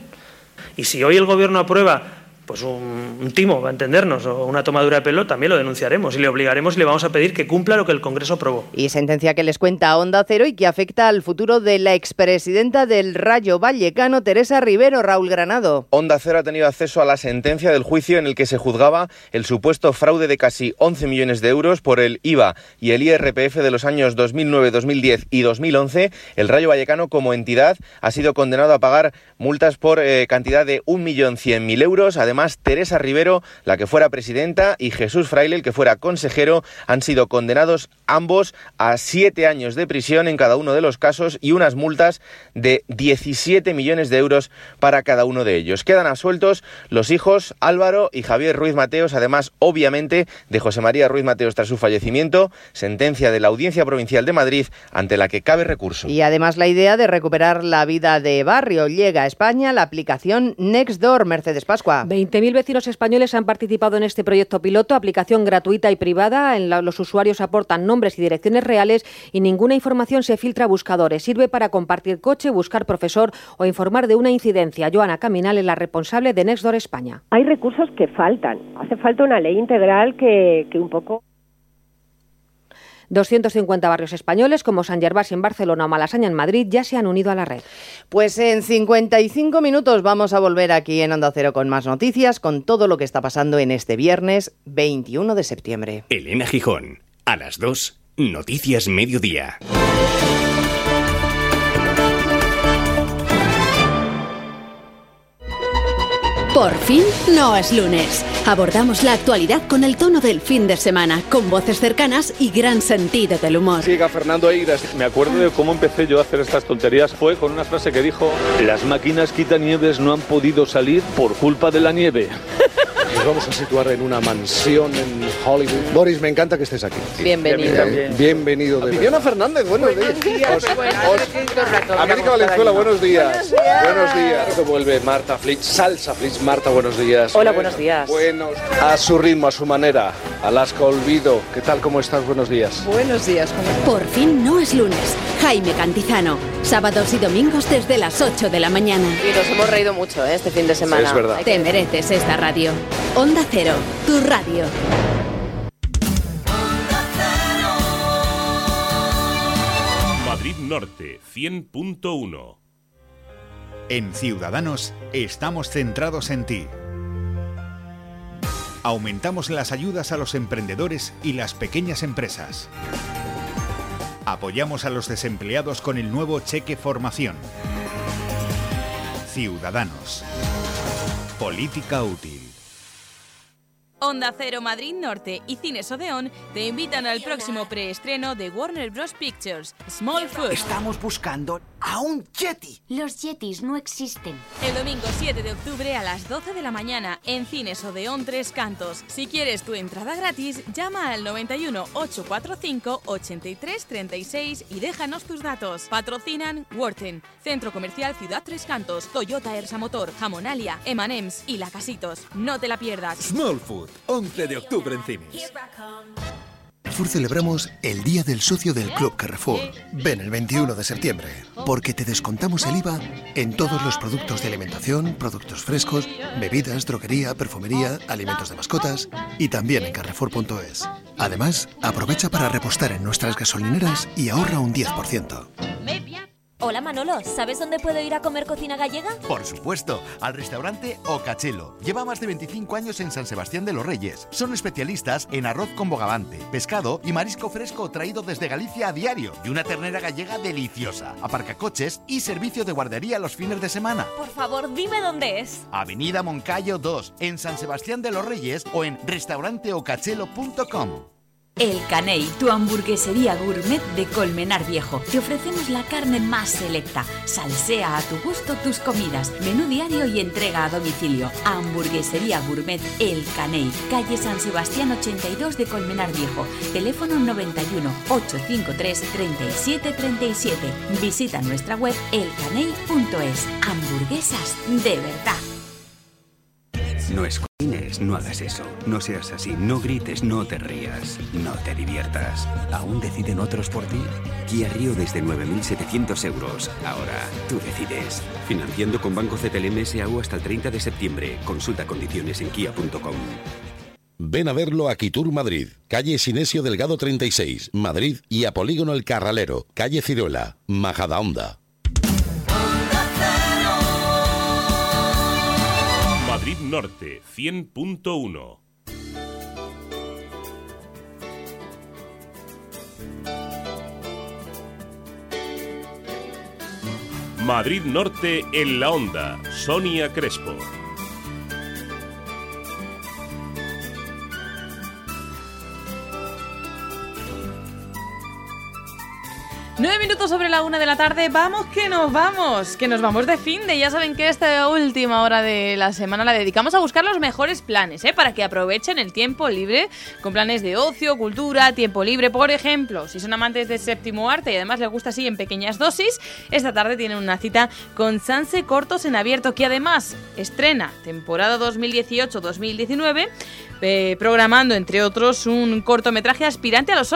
Y si hoy el Gobierno aprueba pues un, un, timo, va a entendernos, o una tomadura de pelo, también lo denunciaremos y le obligaremos y le vamos a pedir que cumpla lo que el Congreso aprobó. Y sentencia que les cuenta Onda Cero y que afecta al futuro de la expresidenta del Rayo Vallecano, Teresa Rivero, Raúl Granado. Onda Cero ha tenido acceso a la sentencia del juicio en el que se juzgaba el supuesto fraude de casi 11 millones de euros por el IVA y el IRPF de los años 2009, 2010 y 2011. El Rayo Vallecano, como entidad, ha sido condenado a pagar multas por eh, cantidad de 1.100.000 euros. Además, Teresa Rivero, la que fuera presidenta, y Jesús Fraile, el que fuera consejero, han sido condenados ambos a siete años de prisión en cada uno de los casos y unas multas de 17 millones de euros para cada uno de ellos. Quedan absueltos los hijos Álvaro y Javier Ruiz Mateos, además, obviamente, de José María Ruiz Mateos tras su fallecimiento, sentencia de la Audiencia Provincial de Madrid ante la que cabe recurso. Y además la idea de recuperar la vida de barrio llega a España la aplicación Nextdoor, Mercedes Pascua. 20.000 vecinos españoles han participado en este proyecto piloto, aplicación gratuita y privada. En los usuarios aportan nombres y direcciones reales y ninguna información se filtra a buscadores. Sirve para compartir coche, buscar profesor o informar de una incidencia. Joana Caminal es la responsable de Nextdoor España. Hay recursos que faltan. Hace falta una ley integral que un poco 250 barrios españoles como San Gervasi en Barcelona o Malasaña en Madrid ya se han unido a la red. Pues en 55 minutos vamos a volver aquí en Onda Cero con más noticias, con todo lo que está pasando en este viernes 21 de septiembre. Elena Gijón, a las 2, Noticias Mediodía. Por fin no es lunes. Abordamos la actualidad con el tono del fin de semana, con voces cercanas y gran sentido del humor. Siga Fernando Eiras. Me acuerdo de cómo empecé yo a hacer estas tonterías. Fue con una frase que dijo: Las máquinas quitanieves no han podido salir por culpa de la nieve. [LAUGHS] Nos vamos a situar en una mansión en Hollywood. Boris, me encanta que estés aquí. Bienvenido. Bienvenido de Viviana Fernández, buenos, Buenos días, rato América Valenzuela, buenos días. Buenos días. Buenos días. Vuelve Marta Flitz, Salsa Flitz. Marta, buenos días. Hola, buenos días. Buenos. A su ritmo, a su manera. Alaska Olvido. ¿Qué tal? ¿Cómo estás? Buenos días. Buenos días. Por fin no es lunes. Jaime Cantizano. Sábados y domingos desde las 8 de la mañana. Y nos hemos reído mucho ¿eh? este fin de semana. es verdad. Te mereces esta radio. Onda Cero, tu radio. Madrid Norte 100.1 En Ciudadanos estamos centrados en ti. Aumentamos las ayudas a los emprendedores y las pequeñas empresas. Apoyamos a los desempleados con el nuevo cheque formación. Ciudadanos. Política útil. Onda Cero Madrid Norte y Cines Odeón te invitan al próximo preestreno de Warner Bros. Pictures, Small Food. Estamos buscando a un Yeti. Los Yetis no existen. El domingo 7 de octubre a las 12 de la mañana en Cines Odeón Tres Cantos. Si quieres tu entrada gratis, llama al 91 845 83 36 y déjanos tus datos. Patrocinan Worten, Centro Comercial Ciudad Tres Cantos, Toyota Ersa Motor, Jamonalia, Emanems y La Casitos. No te la pierdas. Small Food, 11 de octubre en cines. Carrefour celebramos el Día del Socio del Club Carrefour. Ven el 21 de septiembre, porque te descontamos el IVA en todos los productos de alimentación, productos frescos, bebidas, droguería, perfumería, alimentos de mascotas y también en carrefour.es. Además, aprovecha para repostar en nuestras gasolineras y ahorra un 10%. Hola Manolo, ¿sabes dónde puedo ir a comer cocina gallega? Por supuesto, al restaurante Ocachelo. Lleva más de 25 años en San Sebastián de los Reyes. Son especialistas en arroz con bogavante, pescado y marisco fresco traído desde Galicia a diario y una ternera gallega deliciosa. Aparcacoches y servicio de guardería los fines de semana. Por favor, dime dónde es. Avenida Moncayo 2, en San Sebastián de los Reyes o en restauranteocachelo.com. El Caney, tu hamburguesería gourmet de Colmenar Viejo. Te ofrecemos la carne más selecta. Salsea a tu gusto tus comidas. Menú diario y entrega a domicilio. Hamburguesería gourmet El Caney, calle San Sebastián 82 de Colmenar Viejo. Teléfono 91 853 3737. Visita nuestra web elcaney.es. Hamburguesas de verdad. No escuines, no hagas eso. No seas así, no grites, no te rías, no te diviertas. ¿Aún deciden otros por ti? Kia Río desde 9.700 euros. Ahora, tú decides. Financiando con Banco CTLM SAU hasta el 30 de septiembre. Consulta condiciones en kia.com. Ven a verlo a Quitur Madrid, calle Sinesio Delgado 36, Madrid y a Polígono El Carralero, calle Ciruela, Majadahonda. Norte 100.1 Madrid Norte en la onda, Sonia Crespo. Nueve minutos sobre la una de la tarde, vamos que nos vamos, que nos vamos de fin de. Ya saben que esta última hora de la semana la dedicamos a buscar los mejores planes, ¿eh? para que aprovechen el tiempo libre con planes de ocio, cultura, tiempo libre. Por ejemplo, si son amantes de séptimo arte y además les gusta así en pequeñas dosis, esta tarde tienen una cita con Sanse Cortos en Abierto, que además estrena temporada 2018-2019, eh, programando entre otros un cortometraje aspirante a los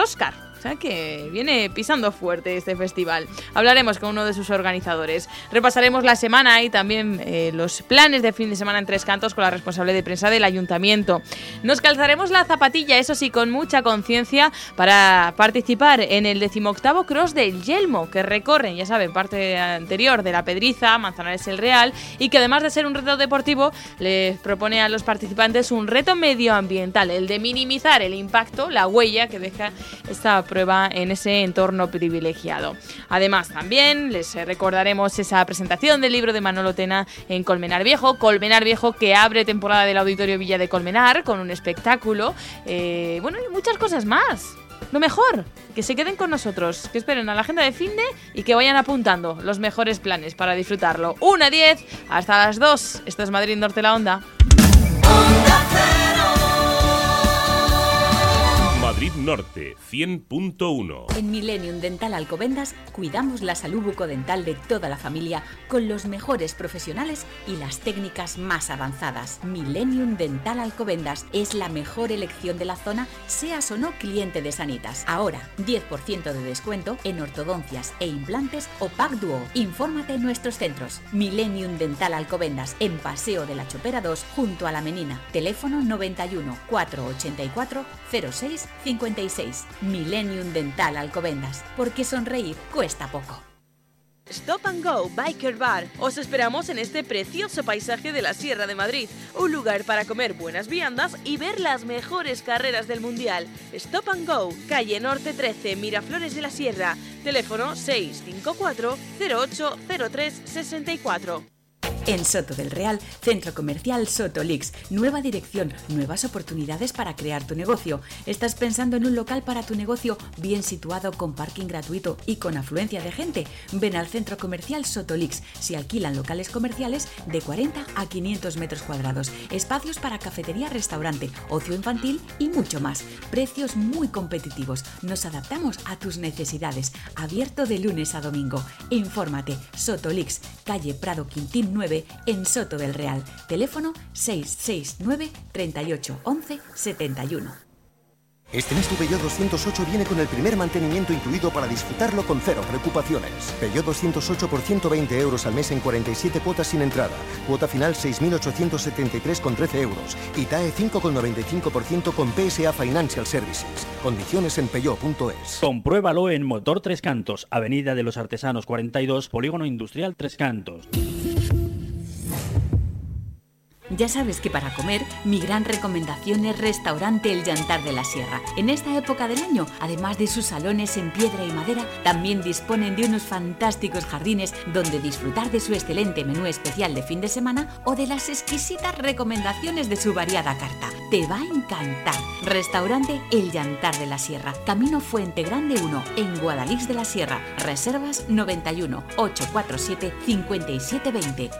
Que viene pisando fuerte este festival. Hablaremos con uno de sus organizadores. Repasaremos la semana y también eh, los planes de fin de semana en Tres Cantos con la responsable de prensa del ayuntamiento. Nos calzaremos la zapatilla, eso sí, con mucha conciencia, para participar en el decimoctavo Cross del Yelmo, que recorren, ya saben, parte anterior de la Pedriza, Manzanares el Real, y que además de ser un reto deportivo, les propone a los participantes un reto medioambiental, el de minimizar el impacto, la huella que deja esta en ese entorno privilegiado. Además, también les recordaremos esa presentación del libro de Manolo Tena en Colmenar Viejo, Colmenar Viejo que abre temporada del Auditorio Villa de Colmenar con un espectáculo, eh, bueno, y muchas cosas más. Lo mejor, que se queden con nosotros, que esperen a la agenda de Finde y que vayan apuntando los mejores planes para disfrutarlo. Una 10 hasta las 2. Esto es Madrid Norte La Onda. Madrid Norte 100.1. En Millennium Dental Alcobendas cuidamos la salud bucodental de toda la familia con los mejores profesionales y las técnicas más avanzadas. Millennium Dental Alcobendas es la mejor elección de la zona, seas o no cliente de Sanitas. Ahora, 10% de descuento en ortodoncias e implantes o Pack Duo. Infórmate en nuestros centros. Millennium Dental Alcobendas en Paseo de la Chopera 2 junto a la Menina. Teléfono 91 484 06 56. Millennium Dental Alcobendas. Porque sonreír cuesta poco. Stop and Go Biker Bar. Os esperamos en este precioso paisaje de la Sierra de Madrid. Un lugar para comer buenas viandas y ver las mejores carreras del Mundial. Stop and Go, calle Norte 13, Miraflores de la Sierra. Teléfono 654 0803 64. En Soto del Real, Centro Comercial Sotolix. Nueva dirección, nuevas oportunidades para crear tu negocio. ¿Estás pensando en un local para tu negocio bien situado con parking gratuito y con afluencia de gente? Ven al Centro Comercial Sotolix. Si alquilan locales comerciales de 40 a 500 metros cuadrados. Espacios para cafetería, restaurante, ocio infantil y mucho más. Precios muy competitivos. Nos adaptamos a tus necesidades. Abierto de lunes a domingo. Infórmate. Sotolix, calle Prado Quintín 9 en Soto del Real. Teléfono 669 38 11 71. Este mes tu Peugeot 208 viene con el primer mantenimiento incluido para disfrutarlo con cero preocupaciones. Peugeot 208 por 120 euros al mes en 47 cuotas sin entrada. Cuota final 6.873,13 euros. Y TAE 5,95% con PSA Financial Services. Condiciones en peugeot.es. Compruébalo en Motor Tres Cantos, Avenida de los Artesanos 42, Polígono Industrial Tres Cantos. Ya sabes que para comer, mi gran recomendación es Restaurante El Llantar de la Sierra. En esta época del año, además de sus salones en piedra y madera, también disponen de unos fantásticos jardines donde disfrutar de su excelente menú especial de fin de semana o de las exquisitas recomendaciones de su variada carta. Te va a encantar. Restaurante El Llantar de la Sierra, Camino Fuente Grande 1, en Guadalix de la Sierra. Reservas 91 847 5720.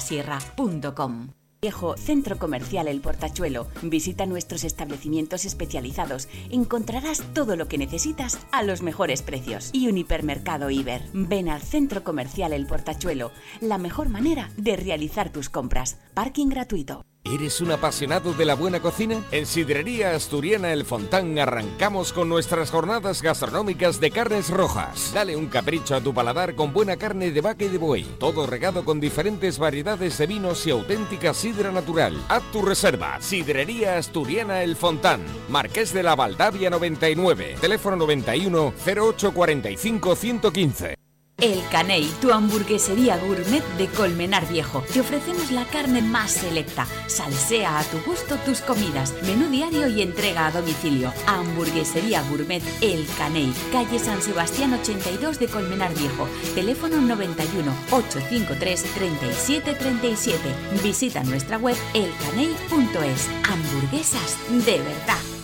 Sierra.com Viejo Centro Comercial El Portachuelo. Visita nuestros establecimientos especializados. Encontrarás todo lo que necesitas a los mejores precios. Y un hipermercado Iber. Ven al Centro Comercial El Portachuelo. La mejor manera de realizar tus compras. Parking gratuito. ¿Eres un apasionado de la buena cocina? En Sidrería Asturiana El Fontán arrancamos con nuestras jornadas gastronómicas de carnes rojas. Dale un capricho a tu paladar con buena carne de vaca y de buey. Todo regado con diferentes variedades de vinos y auténtica sidra natural. Haz tu reserva. Sidrería Asturiana El Fontán. Marqués de la Valdavia 99. Teléfono 91 0845 115. El Caney, tu hamburguesería gourmet de Colmenar Viejo. Te ofrecemos la carne más selecta. Salsea a tu gusto tus comidas. Menú diario y entrega a domicilio. Hamburguesería gourmet El Caney. Calle San Sebastián 82 de Colmenar Viejo. Teléfono 91 853 3737. Visita nuestra web elcaney.es. Hamburguesas de verdad.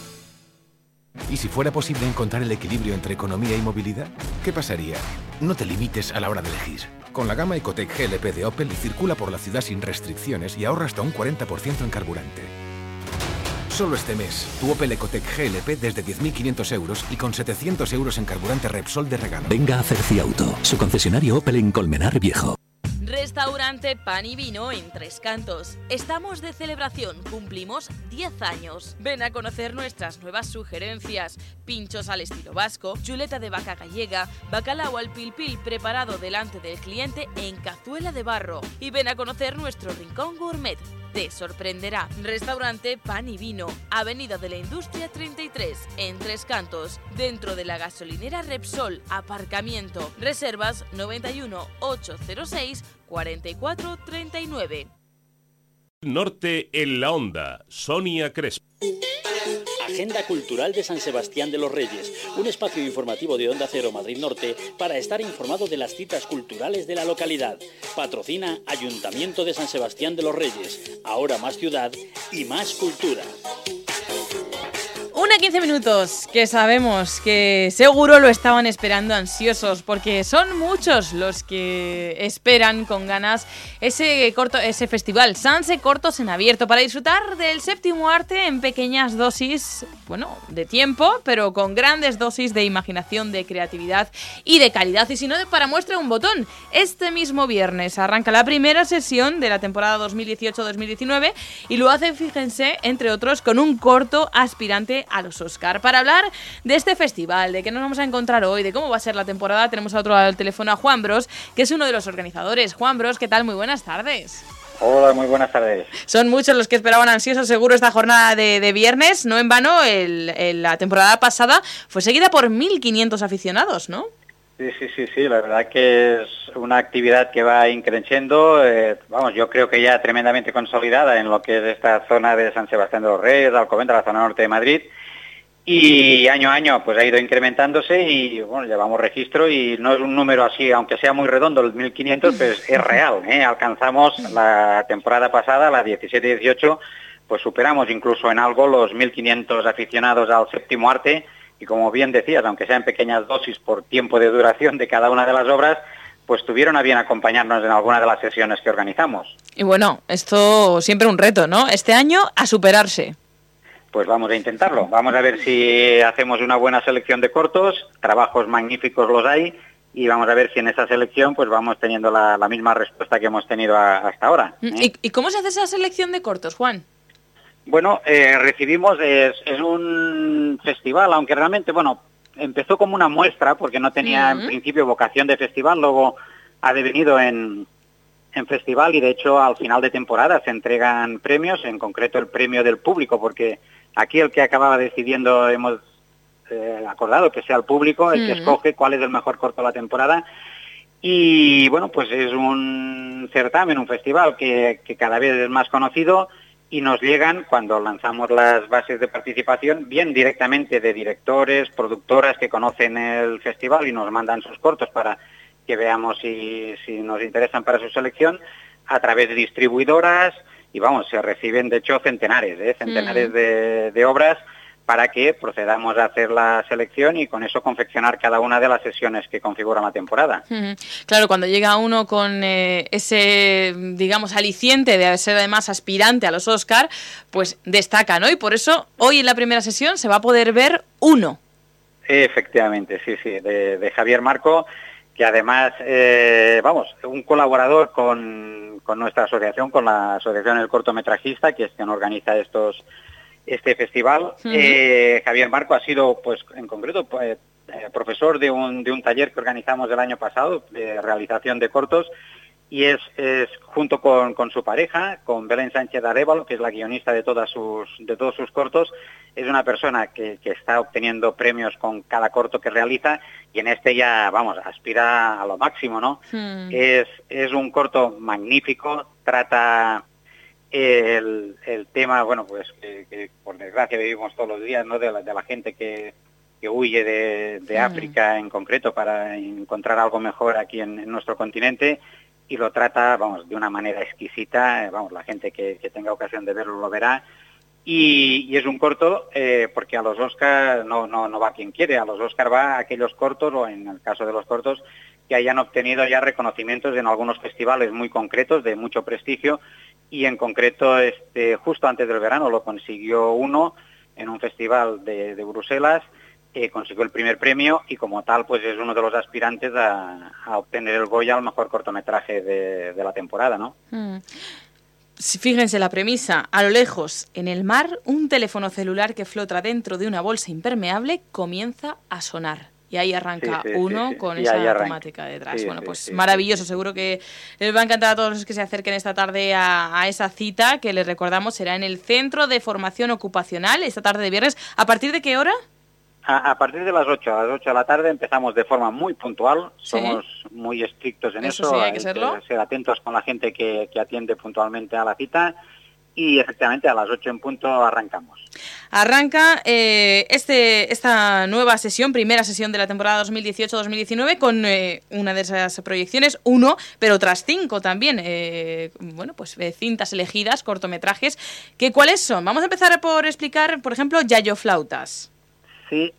¿Y si fuera posible encontrar el equilibrio entre economía y movilidad? ¿Qué pasaría? No te limites a la hora de elegir. Con la gama Ecotec GLP de Opel circula por la ciudad sin restricciones y ahorra hasta un 40% en carburante. Solo este mes, tu Opel Ecotec GLP desde 10.500 euros y con 700 euros en carburante Repsol de regalo. Venga a Cerciauto, su concesionario Opel en Colmenar Viejo. Restaurante Pan y Vino en Tres Cantos. Estamos de celebración, cumplimos 10 años. Ven a conocer nuestras nuevas sugerencias. Pinchos al estilo vasco, chuleta de vaca gallega, bacalao al pilpil preparado delante del cliente en cazuela de barro. Y ven a conocer nuestro rincón gourmet. Te sorprenderá. Restaurante Pan y Vino, Avenida de la Industria 33, en Tres Cantos, dentro de la gasolinera Repsol, aparcamiento. Reservas 91 806 4439. Norte en la Onda, Sonia Crespo. Agenda Cultural de San Sebastián de los Reyes, un espacio informativo de Onda Cero Madrid Norte para estar informado de las citas culturales de la localidad. Patrocina Ayuntamiento de San Sebastián de los Reyes, ahora más ciudad y más cultura. Una 15 minutos que sabemos que seguro lo estaban esperando ansiosos porque son muchos los que esperan con ganas ese corto ese festival Sanse Cortos en abierto para disfrutar del séptimo arte en pequeñas dosis, bueno, de tiempo, pero con grandes dosis de imaginación, de creatividad y de calidad y si no para muestra un botón. Este mismo viernes arranca la primera sesión de la temporada 2018-2019 y lo hace, fíjense, entre otros con un corto aspirante a los Oscar. Para hablar de este festival, de qué nos vamos a encontrar hoy, de cómo va a ser la temporada, tenemos a otro al teléfono a Juan Bros, que es uno de los organizadores. Juan Bros, ¿qué tal? Muy buenas tardes. Hola, muy buenas tardes. Son muchos los que esperaban ansiosos seguro esta jornada de, viernes. No en vano, la temporada pasada fue seguida por 1.500 aficionados, ¿no? Sí, sí, sí, sí, la verdad que es una actividad que va increciendo, eh, vamos, yo creo que ya tremendamente consolidada en lo que es esta zona de San Sebastián de los Reyes, Alcobendas, la zona norte de Madrid, y año a año pues ha ido incrementándose y bueno, llevamos registro y no es un número así, aunque sea muy redondo, el 1500, pues es real. ¿eh? Alcanzamos la temporada pasada, la 17-18, pues superamos incluso en algo los 1500 aficionados al séptimo arte y como bien decías, aunque sea en pequeñas dosis por tiempo de duración de cada una de las obras, pues tuvieron a bien acompañarnos en alguna de las sesiones que organizamos. Y bueno, esto siempre un reto, ¿no? Este año a superarse. Pues vamos a intentarlo. Vamos a ver si hacemos una buena selección de cortos, trabajos magníficos los hay y vamos a ver si en esa selección pues vamos teniendo la, misma respuesta que hemos tenido hasta ahora. Mm, ¿eh? ¿Y, cómo se hace esa selección de cortos, Juan? Bueno, eh, recibimos, es, un festival, aunque realmente, bueno, empezó como una muestra porque no tenía en principio vocación de festival, luego ha devenido en, en festival y de hecho al final de temporada se entregan premios, en concreto el premio del público, porque Aquí el que acababa decidiendo hemos eh, acordado que sea el público el que escoge cuál es el mejor corto de la temporada. Y bueno, pues es un certamen, un festival que, cada vez es más conocido y nos llegan cuando lanzamos las bases de participación, bien directamente de directores, productoras que conocen el festival y nos mandan sus cortos para que veamos si, si nos interesan para su selección, a través de distribuidoras, y vamos, se reciben de hecho centenares, ¿eh? centenares mm. de, obras para que procedamos a hacer la selección y con eso confeccionar cada una de las sesiones que configuran la temporada. Claro, cuando llega uno con eh, ese, digamos, aliciente de ser además aspirante a los Oscar, pues destaca, ¿no? Y por eso hoy en la primera sesión se va a poder ver uno. Efectivamente, sí, sí, de Javier Marco que además, eh, vamos, un colaborador con, nuestra asociación, con la Asociación del Cortometrajista, que es quien organiza estos este festival. Eh, Javier Marco ha sido, pues, en concreto, pues, eh, profesor de un, de un taller que organizamos el año pasado de realización de cortos y es, junto con, su pareja, con Belén Sánchez Arevalo, que es la guionista de, todas sus, de todos sus cortos, es una persona que, está obteniendo premios con cada corto que realiza y en este ya, vamos, aspira a lo máximo, ¿no? Hmm. Es, es un corto magnífico, trata el, tema, bueno, pues que, por desgracia vivimos todos los días, ¿no? De la, gente que, huye de, hmm. África en concreto para encontrar algo mejor aquí en nuestro continente y lo trata, vamos, de una manera exquisita, eh, vamos, la gente que, tenga ocasión de verlo lo verá, Y, es un corto eh, porque a los Oscars no, no, va quien quiere, a los Oscars va aquellos cortos, o en el caso de los cortos, que hayan obtenido ya reconocimientos en algunos festivales muy concretos, de mucho prestigio, y en concreto este, justo antes del verano lo consiguió uno en un festival de, Bruselas, eh, consiguió el primer premio y como tal pues es uno de los aspirantes a, obtener el Goya al mejor cortometraje de, la temporada, ¿no? Mm. Fíjense la premisa, a lo lejos, en el mar, un teléfono celular que flota dentro de una bolsa impermeable comienza a sonar. Y ahí arranca uno con esa temática detrás. bueno, pues maravilloso. Seguro que les va a encantar a todos los que se acerquen esta tarde a, esa cita, que les recordamos será en el Centro de Formación Ocupacional, esta tarde de viernes. ¿A partir de qué hora? A, partir de las 8, a las 8 de la tarde empezamos de forma muy puntual, somos muy estrictos en eso, hay, que, ser atentos con la gente que, que atiende puntualmente a la cita y efectivamente a las 8 en punto arrancamos. Arranca eh, este, esta nueva sesión, primera sesión de la temporada 2018-2019 con eh, una de esas proyecciones, uno, pero otras cinco también, eh, bueno, pues cintas elegidas, cortometrajes. ¿Qué, ¿Cuáles son? Vamos a empezar por explicar, por ejemplo, Yayo Flautas. Sí,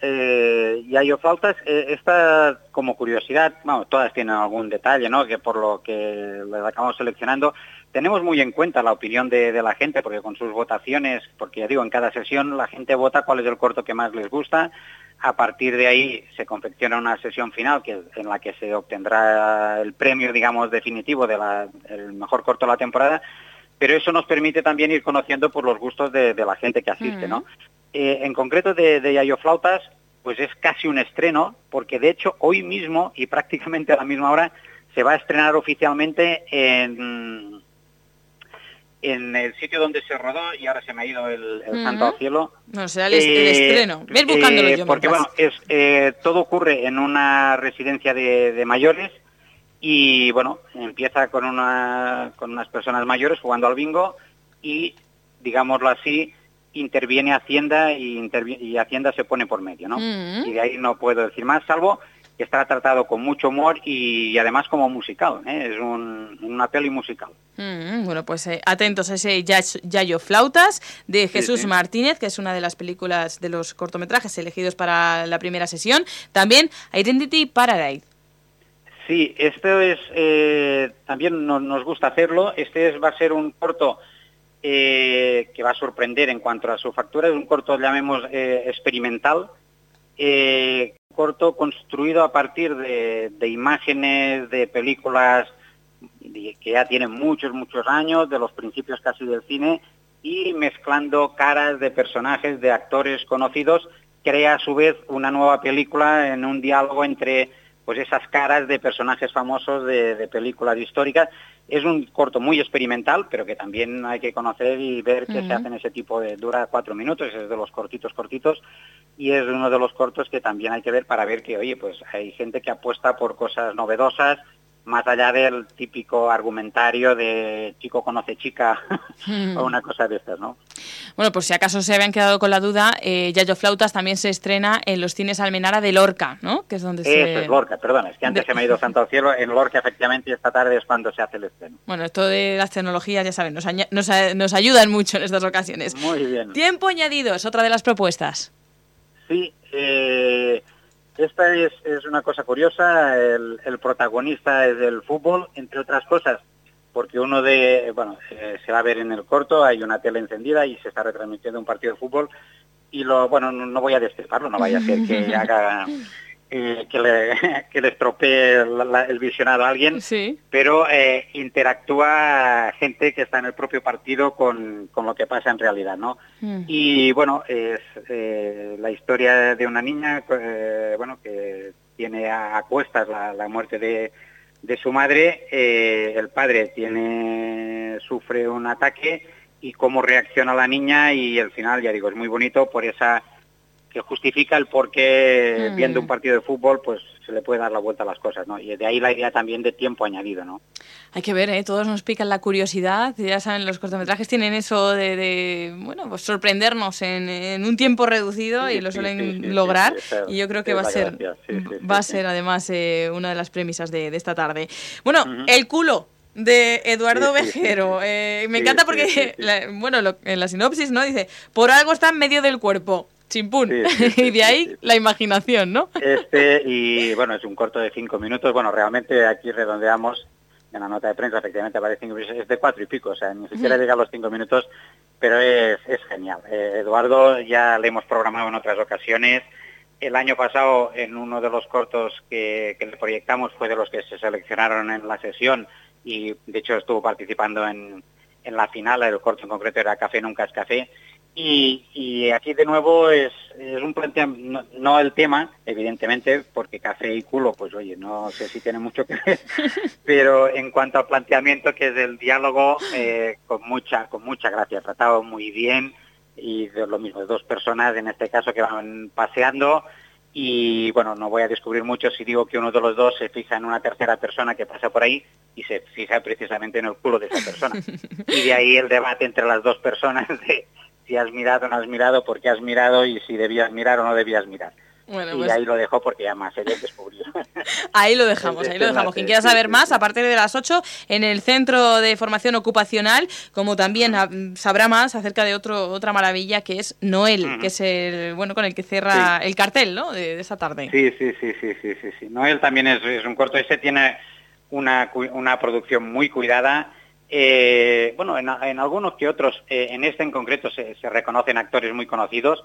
Yayo Flautas, esta como curiosidad, bueno, todas tienen algún detalle, ¿no? Que por lo que las acabamos seleccionando, tenemos muy en cuenta la opinión de, la gente, porque con sus votaciones, porque ya digo, en cada sesión la gente vota cuál es el corto que más les gusta, a partir de ahí se confecciona una sesión final que, en la que se obtendrá el premio, digamos, definitivo del mejor corto de la temporada, pero eso nos permite también ir conociendo por los gustos de, la gente que asiste, ¿no? Eh, en concreto de, de Yayo Flautas, pues es casi un estreno, porque de hecho hoy mismo y prácticamente a la misma hora se va a estrenar oficialmente en en el sitio donde se rodó y ahora se me ha ido el, santo al cielo. No, sea el, eh, estreno. Ven buscándolo eh, yo. Porque bueno, es, eh, todo ocurre en una residencia de, mayores y bueno, empieza con, una, con unas personas mayores jugando al bingo y, digámoslo así, interviene Hacienda y, y Hacienda se pone por medio, ¿no? Y de ahí no puedo decir más, salvo que está tratado con mucho humor y, además como musical, ¿eh? es un, una peli musical. Mm, bueno, pues eh, atentos a ese Yayo Flautas de Jesús Martínez, que es una de las películas de los cortometrajes elegidos para la primera sesión. También Identity Paradise. Sí, esto es, eh, también nos gusta hacerlo, este va a ser un corto que va a sorprender en cuanto a su factura, es un corto, llamemos, experimental, corto construido a partir de, imágenes de películas que ya tienen muchos, muchos años, de los principios casi del cine, y mezclando caras de personajes, de actores conocidos, crea a su vez una nueva película en un diálogo entre pues esas caras de personajes famosos de, películas históricas. Es un corto muy experimental, pero que también hay que conocer y ver que se hacen ese tipo de... dura cuatro minutos, es de los cortitos, cortitos, y es uno de los cortos que también hay que ver para ver que, oye, pues hay gente que apuesta por cosas novedosas, más allá del típico argumentario de chico conoce chica [LAUGHS] hmm. o una cosa de estas, ¿no? Bueno, pues si acaso se habían quedado con la duda, eh, Yayo Flautas también se estrena en los cines Almenara de Lorca, ¿no? Que es donde se... Es Lorca, perdón, es que antes se me ha ido santo al cielo, en Lorca efectivamente esta tarde es cuando se hace el estreno. Bueno, esto de las tecnologías, ya saben, nos, nos ayudan mucho en estas ocasiones. Muy bien. Tiempo añadido es otra de las propuestas. Sí, eh, esta es, una cosa curiosa, el, protagonista es del fútbol, entre otras cosas, porque uno de, bueno, eh, se va a ver en el corto, hay una tele encendida y se está retransmitiendo un partido de fútbol y lo, bueno, no, voy a destriparlo, no vaya a ser que [LAUGHS] haga eh, que, le, [LAUGHS] que le estropee el visionado a alguien, pero eh, interactúa gente que está en el propio partido con, lo que pasa en realidad, ¿no? Mm. Y bueno, es eh, la historia de una niña, bueno, que tiene a, cuestas la, muerte de, de, su madre, el padre tiene, sufre un ataque y cómo reacciona la niña y al final, ya digo, es muy bonito por esa que justifica el por qué mm. viendo un partido de fútbol pues se le puede dar la vuelta a las cosas, ¿no? Y de ahí la idea también de tiempo añadido, ¿no? Hay que ver, ¿eh? Todos nos pican la curiosidad, ya saben, los cortometrajes tienen eso de, bueno, pues sorprendernos en, un tiempo reducido y lo suelen lograr y yo creo que va a ser va a ser además eh, una de las premisas de, esta tarde. Bueno, el culo de Eduardo Vejero. Eh, me encanta porque, bueno, en la sinopsis, ¿no? Dice, por algo está en medio del cuerpo. Chimpún. [LAUGHS] y de ahí la imaginación, ¿no? Este, y bueno, es un corto de cinco minutos. Bueno, realmente aquí redondeamos en la nota de prensa, efectivamente aparece es de cuatro y pico, o sea, ni siquiera llega a los cinco minutos, pero es, es genial. Eh, Eduardo ya le hemos programado en otras ocasiones. El año pasado, en uno de los cortos que, que le proyectamos, fue de los que se seleccionaron en la sesión y de hecho estuvo participando en, en la final, el corto en concreto era Café Nunca es Café, y, aquí de nuevo es, un planteamiento, no, el tema, evidentemente, porque café y culo, pues oye, no sé si tiene mucho que ver, [LAUGHS] pero en cuanto al planteamiento que es el diálogo, eh, con mucha, con mucha gracia, tratado muy bien, y de lo mismo, de dos personas en este caso que van paseando, y bueno, no voy a descubrir mucho si digo que uno de los dos se fija en una tercera persona que pasa por ahí y se fija precisamente en el culo de esa persona. [LAUGHS] Y de ahí el debate entre las dos personas de si has mirado o no has mirado, por qué has mirado y si debías mirar o no debías mirar. y pues ahí lo dejo porque ya más se descubrió. [LAUGHS] ahí lo dejamos, ahí lo dejamos. Quien quiera saber más, a partir de las 8, en el Centro de Formación Ocupacional, como también sabrá más acerca de otro otra maravilla que es Noel, que es el bueno con el que cierra el cartel ¿no? de, esa tarde. Sí, sí, sí, sí, sí, sí, sí. Noel también es, es un corto, ese tiene una, una producción muy cuidada eh, bueno, en, algunos que otros, eh, en este en concreto se, reconocen actores muy conocidos.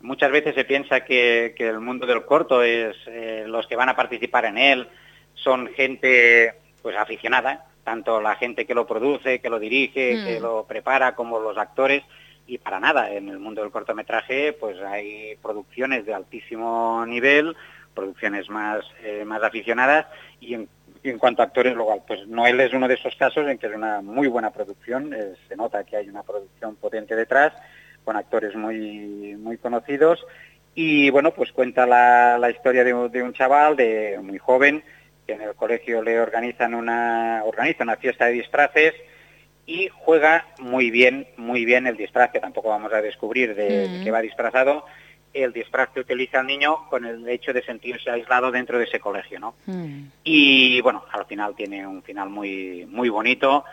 Muchas veces se piensa que, el mundo del corto es eh, los que van a participar en él son gente pues aficionada, tanto la gente que lo produce, que lo dirige, que mm. lo prepara, como los actores. Y para nada, en el mundo del cortometraje pues hay producciones de altísimo nivel, producciones más, más aficionadas y en y en cuanto a actores, luego, pues Noel es uno de esos casos en que es una muy buena producción, se nota que hay una producción potente detrás, con actores muy, muy conocidos. Y bueno, pues cuenta la, historia de, un chaval de muy joven que en el colegio le organizan una, organiza una fiesta de disfraces y juega muy bien, muy bien el disfraz, que tampoco vamos a descubrir de, mm. que va disfrazado, el disfraz que utiliza el niño con el hecho de sentirse aislado dentro de ese colegio, ¿no? Hmm. Y bueno, al final tiene un final muy, muy bonito,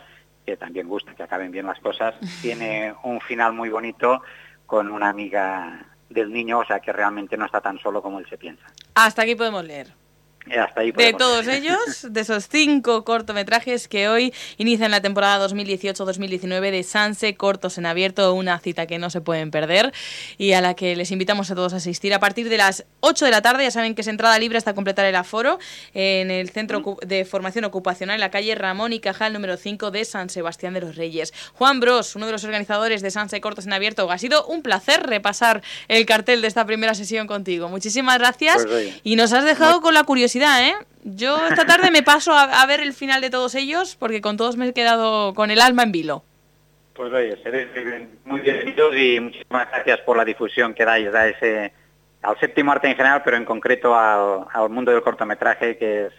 que también gusta que acaben bien las cosas. [LAUGHS] tiene un final muy bonito con una amiga del niño, o sea que realmente no está tan solo como él se piensa. Hasta aquí podemos leer de todos ellos, [LAUGHS] de esos cinco cortometrajes que hoy inician la temporada 2018-2019 de Sanse Cortos en Abierto, una cita que no se pueden perder y a la que les invitamos a todos a asistir a partir de las 8 de la tarde. Ya saben que es entrada libre hasta completar el aforo en el Centro de Formación Ocupacional en la calle Ramón y Cajal número 5 de San Sebastián de los Reyes. Juan Bros, uno de los organizadores de Sanse Cortos en Abierto, ha sido un placer repasar el cartel de esta primera sesión contigo. Muchísimas gracias pues y nos has dejado con la curiosidad ¿eh? Yo esta tarde me paso a, ver el final de todos ellos porque con todos me he quedado con el alma en vilo. Pues oye, seréis muy bienvenidos y muchísimas gracias por la difusión que dais a ese, al séptimo arte en general, pero en concreto al, mundo del cortometraje que, es,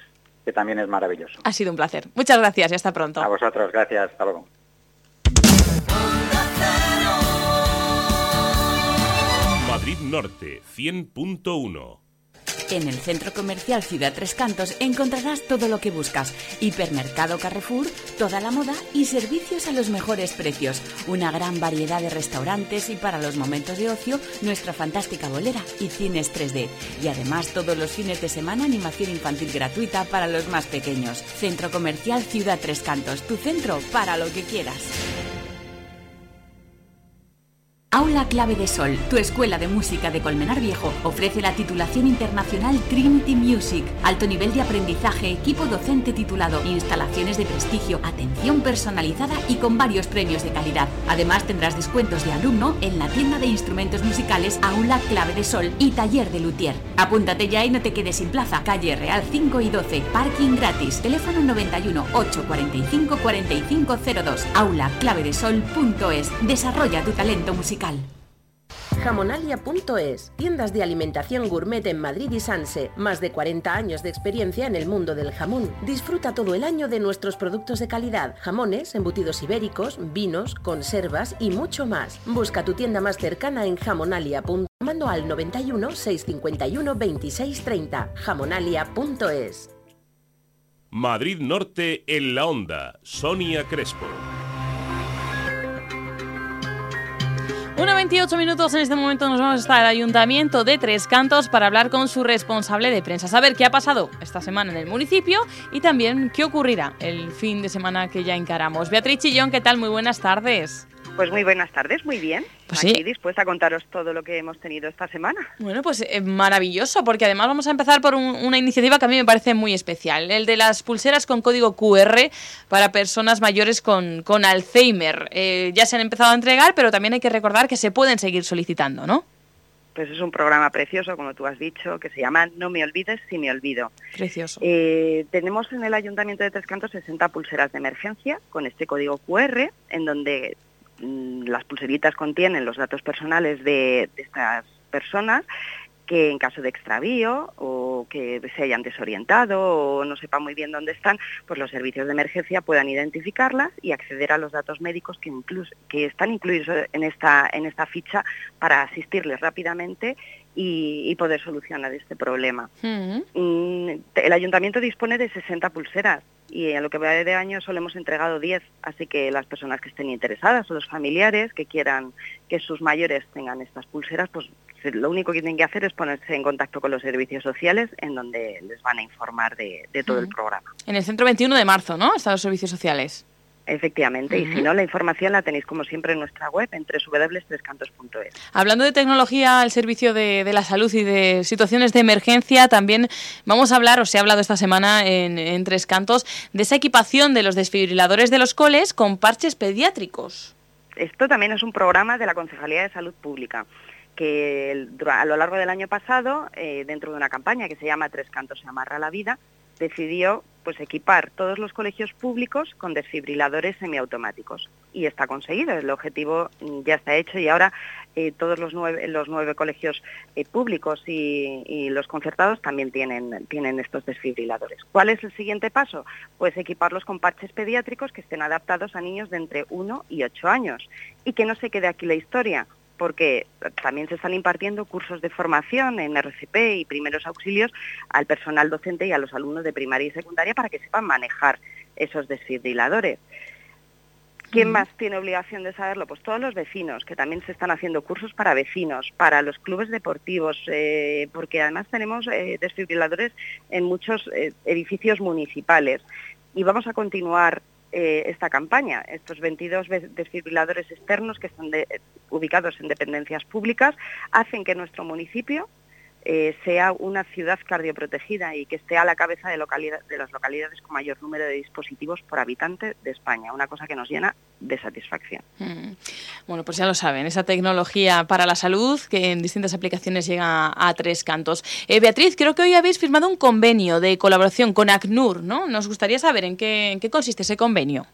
que también es maravilloso. Ha sido un placer. Muchas gracias y hasta pronto. A vosotros, gracias. Hasta luego. Madrid Norte 100.1 en el centro comercial Ciudad Tres Cantos encontrarás todo lo que buscas. Hipermercado Carrefour, toda la moda y servicios a los mejores precios. Una gran variedad de restaurantes y para los momentos de ocio, nuestra fantástica bolera y cines 3D. Y además todos los fines de semana animación infantil gratuita para los más pequeños. Centro comercial Ciudad Tres Cantos, tu centro para lo que quieras. Aula Clave de Sol, tu escuela de música de Colmenar Viejo, ofrece la titulación internacional Trinity Music, alto nivel de aprendizaje, equipo docente titulado, instalaciones de prestigio, atención personalizada y con varios premios de calidad. Además tendrás descuentos de alumno en la tienda de instrumentos musicales Aula Clave de Sol y Taller de Luthier. Apúntate ya y no te quedes sin plaza. Calle Real 5 y 12, parking gratis. Teléfono 91 845 4502. Aula Clave de Sol.es. Desarrolla tu talento musical. Jamonalia.es, tiendas de alimentación gourmet en Madrid y Sanse, más de 40 años de experiencia en el mundo del jamón. Disfruta todo el año de nuestros productos de calidad, jamones, embutidos ibéricos, vinos, conservas y mucho más. Busca tu tienda más cercana en jamonalia.es, llamando al 91 651 2630. Jamonalia.es. Madrid Norte en la Onda, Sonia Crespo. 1.28 minutos en este momento nos vamos hasta el Ayuntamiento de Tres Cantos para hablar con su responsable de prensa, saber qué ha pasado esta semana en el municipio y también qué ocurrirá el fin de semana que ya encaramos. Beatriz Chillón, ¿qué tal? Muy buenas tardes. Pues muy buenas tardes, muy bien. Pues Aquí sí. dispuesta a contaros todo lo que hemos tenido esta semana. Bueno, pues eh, maravilloso, porque además vamos a empezar por un- una iniciativa que a mí me parece muy especial, el de las pulseras con código QR para personas mayores con, con Alzheimer. Eh, ya se han empezado a entregar, pero también hay que recordar que se pueden seguir solicitando, ¿no? Pues es un programa precioso, como tú has dicho, que se llama No me olvides si me olvido. Precioso. Eh, tenemos en el Ayuntamiento de Tres Cantos 60 pulseras de emergencia con este código QR, en donde las pulseritas contienen los datos personales de, estas personas que en caso de extravío o que se hayan desorientado o no sepan muy bien dónde están, pues los servicios de emergencia puedan identificarlas y acceder a los datos médicos que, están incluidos en esta ficha para asistirles rápidamente y, y poder solucionar este problema. Mm, El ayuntamiento dispone de 60 pulseras y a lo que va de año solo hemos entregado 10, así que las personas que estén interesadas o los familiares que quieran que sus mayores tengan estas pulseras, pues lo único que tienen que hacer es ponerse en contacto con los servicios sociales en donde les van a informar de, de todo el Ujú. programa. En el centro 21 de marzo, ¿no? Están los servicios sociales. Efectivamente, y si no, la información la tenéis como siempre en nuestra web en www.trescantos.es. Hablando de tecnología al servicio de, de la salud y de situaciones de emergencia, también vamos a hablar, o se ha hablado esta semana en, en Tres Cantos, de esa equipación de los desfibriladores de los coles con parches pediátricos. Esto también es un programa de la Concejalía de Salud Pública que a lo largo del año pasado, eh, dentro de una campaña que se llama Tres Cantos se amarra la vida, decidió pues equipar todos los colegios públicos con desfibriladores semiautomáticos. Y está conseguido, el objetivo ya está hecho y ahora eh, todos los nueve, colegios eh, públicos y, y los concertados también tienen, tienen estos desfibriladores. ¿Cuál es el siguiente paso? Pues equiparlos con parches pediátricos que estén adaptados a niños de entre 1 y 8 años. Y que no se quede aquí la historia, porque también se están impartiendo cursos de formación en RCP y primeros auxilios al personal docente y a los alumnos de primaria y secundaria para que sepan manejar esos desfibriladores. ¿Quién más tiene obligación de saberlo? Pues todos los vecinos, que también se están haciendo cursos para vecinos, para los clubes deportivos, eh, porque además tenemos eh, desfibriladores en muchos eh, edificios municipales. Y vamos a continuar eh, esta campaña. Estos 22 ve- desfibriladores externos que están de- ubicados en dependencias públicas hacen que nuestro municipio eh, sea una ciudad cardioprotegida y que esté a la cabeza de, localidad- de las localidades con mayor número de dispositivos por habitante de España, una cosa que nos llena de satisfacción. Mm. Bueno, pues ya lo saben, esa tecnología para la salud que en distintas aplicaciones llega a tres cantos. Eh, Beatriz, creo que hoy habéis firmado un convenio de colaboración con ACNUR, ¿no? Nos gustaría saber en qué, en qué consiste ese convenio.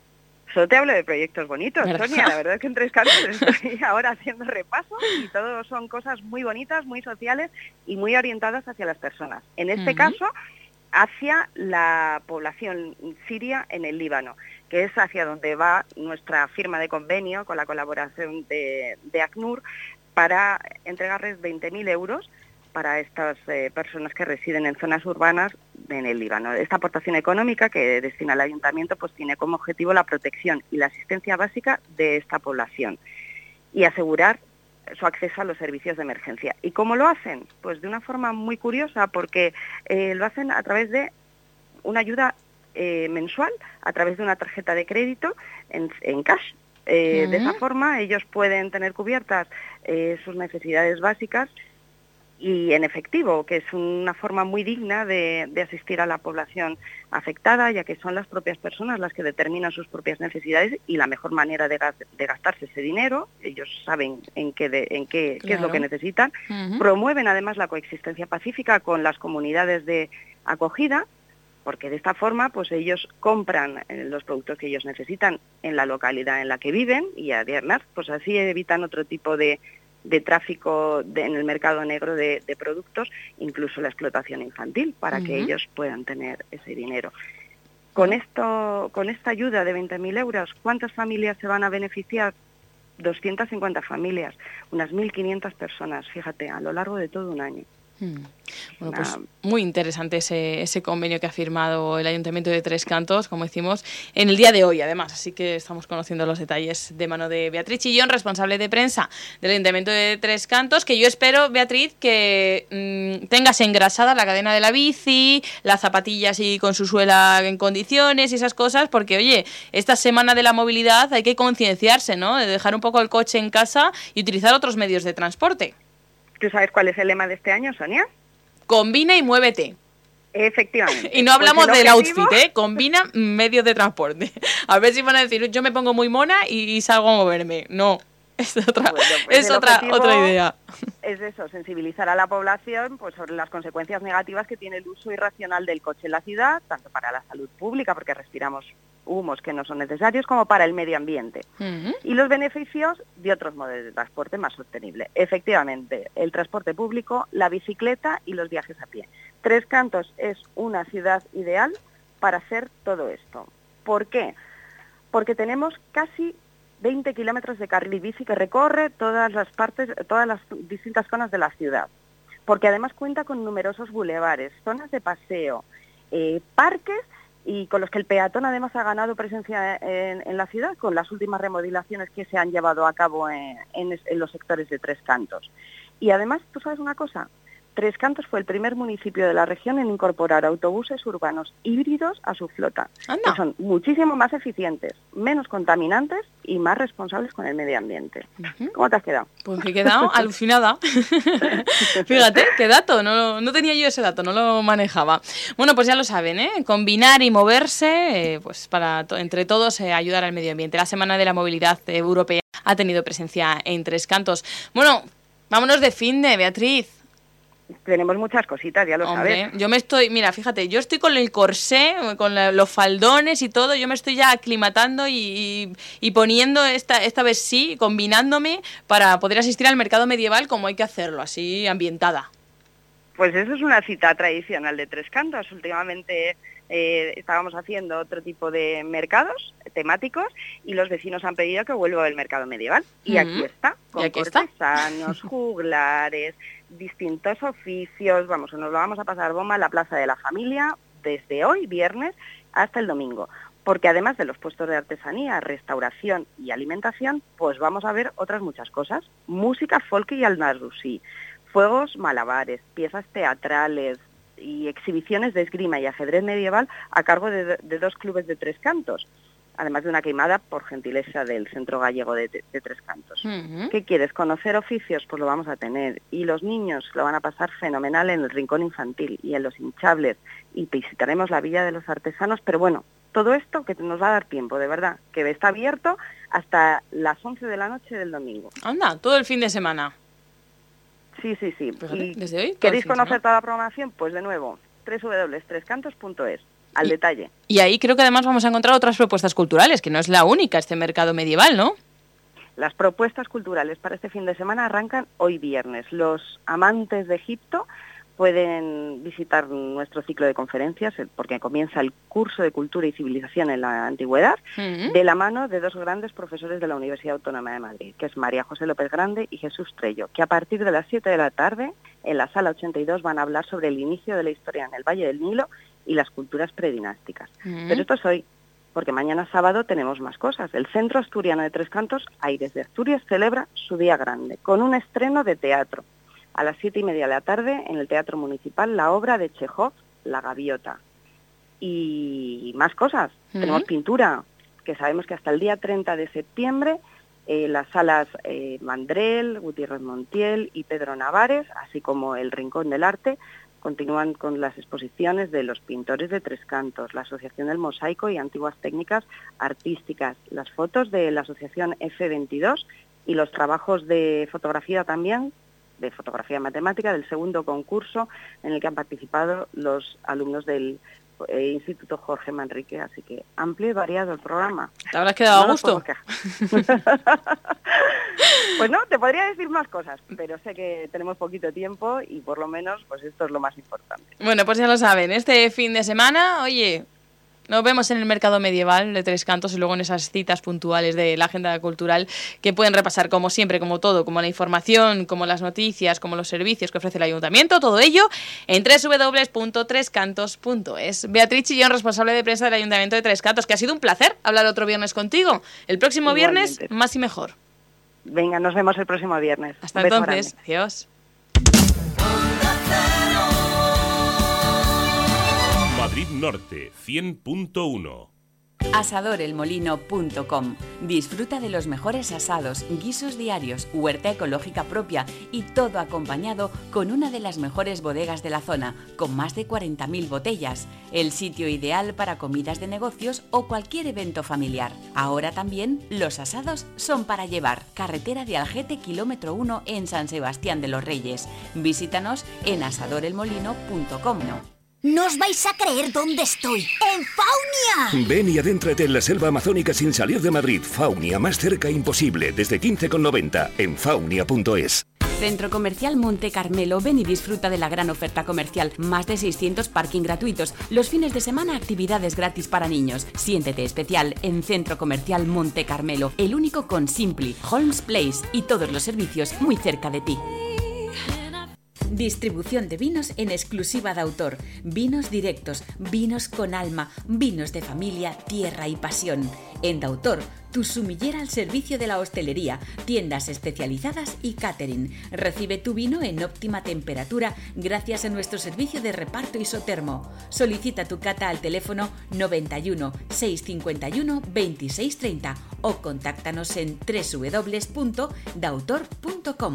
Solo te hablo de proyectos bonitos, ¿Verdad? Sonia. La verdad es que en Tres Cantos [LAUGHS] estoy ahora haciendo repaso y todo son cosas muy bonitas, muy sociales y muy orientadas hacia las personas. En este caso, hacia la población siria en el Líbano, que es hacia donde va nuestra firma de convenio con la colaboración de, de ACNUR para entregarles 20.000 euros para estas eh, personas que residen en zonas urbanas en el Líbano. Esta aportación económica que destina el ayuntamiento pues tiene como objetivo la protección y la asistencia básica de esta población y asegurar su acceso a los servicios de emergencia. ¿Y cómo lo hacen? Pues de una forma muy curiosa porque eh, lo hacen a través de una ayuda eh, mensual, a través de una tarjeta de crédito en, en cash. Eh, De esa forma ellos pueden tener cubiertas eh, sus necesidades básicas y en efectivo, que es una forma muy digna de, de asistir a la población afectada, ya que son las propias personas las que determinan sus propias necesidades y la mejor manera de, gas- de gastarse ese dinero. Ellos saben en qué, de- en qué, qué es lo que necesitan. Promueven además la coexistencia pacífica con las comunidades de acogida, porque de esta forma pues ellos compran eh, los productos que ellos necesitan en la localidad en la que viven y además pues así evitan otro tipo de, de tráfico de- en el mercado negro de, de productos, incluso la explotación infantil, para que ellos puedan tener ese dinero. Con, esto, con esta ayuda de 20.000 euros, ¿cuántas familias se van a beneficiar? 250 familias, unas 1.500 personas, fíjate, a lo largo de todo un año. Hmm. Bueno, pues muy interesante ese, ese, convenio que ha firmado el Ayuntamiento de Tres Cantos, como decimos, en el día de hoy, además. Así que estamos conociendo los detalles de mano de Beatriz Chillón, responsable de prensa del Ayuntamiento de Tres Cantos, que yo espero, Beatriz, que mm, tengas engrasada la cadena de la bici, las zapatillas y con su suela en condiciones y esas cosas, porque, oye, esta semana de la movilidad hay que concienciarse, ¿no? De dejar un poco el coche en casa y utilizar otros medios de transporte. ¿Tú sabes cuál es el lema de este año, Sonia? Combina y muévete. Efectivamente. [LAUGHS] y no hablamos pues del outfit, ¿eh? Combina medios de transporte. [LAUGHS] A ver si van a decir, yo me pongo muy mona y, salgo a moverme. No, [LAUGHS] es otra, pues es otra, otra idea. Es eso, sensibilizar a la población pues, sobre las consecuencias negativas que tiene el uso irracional del coche en la ciudad, tanto para la salud pública, porque respiramos humos que no son necesarios como para el medio ambiente. Y los beneficios de otros modos de transporte más sostenible. Efectivamente, el transporte público, la bicicleta y los viajes a pie. Tres Cantos es una ciudad ideal para hacer todo esto. ¿Por qué? Porque tenemos casi 20 kilómetros de carril bici que recorre todas las partes, todas las distintas zonas de la ciudad. Porque además cuenta con numerosos bulevares, zonas de paseo, eh, parques y con los que el peatón además ha ganado presencia en, la ciudad con las últimas remodelaciones que se han llevado a cabo en, los sectores de Tres Cantos. Y además, ¿tú sabes una cosa? Tres Cantos fue el primer municipio de la región en incorporar autobuses urbanos híbridos a su flota, que son muchísimo más eficientes, menos contaminantes y más responsables con el medio ambiente. ¿Cómo te has quedado? Pues me he quedado [LAUGHS] alucinada. [LAUGHS] Fíjate, qué dato, no, no, tenía yo ese dato, no lo manejaba. Bueno, pues ya lo saben, ¿eh? combinar y moverse, eh, pues para entre todos eh, ayudar al medio ambiente. La Semana de la Movilidad Europea ha tenido presencia en Tres Cantos. Bueno, vámonos de fin de Beatriz tenemos muchas cositas, ya lo sabes. Yo me estoy, mira, fíjate, yo estoy con el corsé, con los faldones y todo, yo me estoy ya aclimatando y, poniendo esta, esta vez sí, combinándome para poder asistir al mercado medieval como hay que hacerlo, así ambientada. Pues eso es una cita tradicional de Tres Cantos. Últimamente eh, estábamos haciendo otro tipo de mercados temáticos y los vecinos han pedido que vuelva el mercado medieval. Y aquí está, con ¿Y [LAUGHS] juglares, distintos oficios, vamos, nos lo vamos a pasar bomba en la Plaza de la Familia desde hoy, viernes, hasta el domingo. Porque además de los puestos de artesanía, restauración y alimentación, pues vamos a ver otras muchas cosas. Música folk y alnarusí, fuegos malabares, piezas teatrales y exhibiciones de esgrima y ajedrez medieval a cargo de dos clubes de tres cantos además de una queimada por gentileza del Centro Gallego de, Tres Cantos. ¿Qué quieres? ¿Conocer oficios? Pues lo vamos a tener. Y los niños lo van a pasar fenomenal en el Rincón Infantil y en los hinchables. Y visitaremos la Villa de los Artesanos, pero bueno, todo esto que nos va a dar tiempo, de verdad, que está abierto hasta las 11 de la noche del domingo. Anda, todo el fin de semana. Sí, sí, sí. ¿Desde hoy? ¿Queréis conocer toda la programación? Pues de nuevo, www.trescantos.es al detalle. Y ahí creo que además vamos a encontrar otras propuestas culturales, que no es la única este mercado medieval, ¿no? Las propuestas culturales para este fin de semana arrancan hoy viernes. Los amantes de Egipto pueden visitar nuestro ciclo de conferencias porque comienza el curso de Cultura y Civilización en la Antigüedad de la mano de dos grandes profesores de la Universidad Autónoma de Madrid, que es María José López Grande y Jesús Trello, que a partir de las 7 de la tarde en la sala 82 van a hablar sobre el inicio de la historia en el Valle del Nilo y las culturas predinásticas. Pero esto es hoy, porque mañana sábado tenemos más cosas. El Centro Asturiano de Tres Cantos, Aires de Asturias, celebra su día grande, con un estreno de teatro. A las siete y media de la tarde, en el Teatro Municipal, la obra de Chekhov, La Gaviota. Y más cosas. Tenemos pintura, que sabemos que hasta el día 30 de septiembre eh, las salas eh, Mandrel, Gutiérrez Montiel y Pedro Navares, así como el Rincón del Arte, Continúan con las exposiciones de los pintores de Tres Cantos, la Asociación del Mosaico y Antiguas Técnicas Artísticas, las fotos de la Asociación F22 y los trabajos de fotografía también, de fotografía matemática, del segundo concurso en el que han participado los alumnos del eh, Instituto Jorge Manrique, así que amplio y variado el programa. ¿Te habrás quedado a gusto? [LAUGHS] pues no, te podría decir más cosas, pero sé que tenemos poquito tiempo y por lo menos pues esto es lo más importante. Bueno, pues ya lo saben, este fin de semana, oye, Nos vemos en el mercado medieval de Tres Cantos y luego en esas citas puntuales de la agenda cultural que pueden repasar como siempre, como todo, como la información, como las noticias, como los servicios que ofrece el ayuntamiento, todo ello en www.trescantos.es. Beatriz Chillón, responsable de prensa del Ayuntamiento de Tres Cantos, que ha sido un placer hablar otro viernes contigo. El próximo viernes, más y mejor. Venga, nos vemos el próximo viernes. Hasta entonces, adiós. Madrid Norte 100.1 Asadorelmolino.com. Disfruta de los mejores asados, guisos diarios, huerta ecológica propia y todo acompañado con una de las mejores bodegas de la zona, con más de 40.000 botellas. El sitio ideal para comidas de negocios o cualquier evento familiar. Ahora también los asados son para llevar. Carretera de Algete, kilómetro 1 en San Sebastián de los Reyes. Visítanos en asadorelmolino.com. No os vais a creer dónde estoy. ¡En Faunia! Ven y adéntrate en la selva amazónica sin salir de Madrid. Faunia, más cerca imposible, desde 15,90 en faunia.es. Centro Comercial Monte Carmelo. Ven y disfruta de la gran oferta comercial. Más de 600 parking gratuitos. Los fines de semana actividades gratis para niños. Siéntete especial en Centro Comercial Monte Carmelo. El único con Simply, Holmes Place y todos los servicios muy cerca de ti. Distribución de vinos en exclusiva de autor. Vinos directos, vinos con alma, vinos de familia, tierra y pasión. En Dautor, tu sumillera al servicio de la hostelería, tiendas especializadas y catering. Recibe tu vino en óptima temperatura gracias a nuestro servicio de reparto isotermo. Solicita tu cata al teléfono 91 651 2630 o contáctanos en www.dautor.com.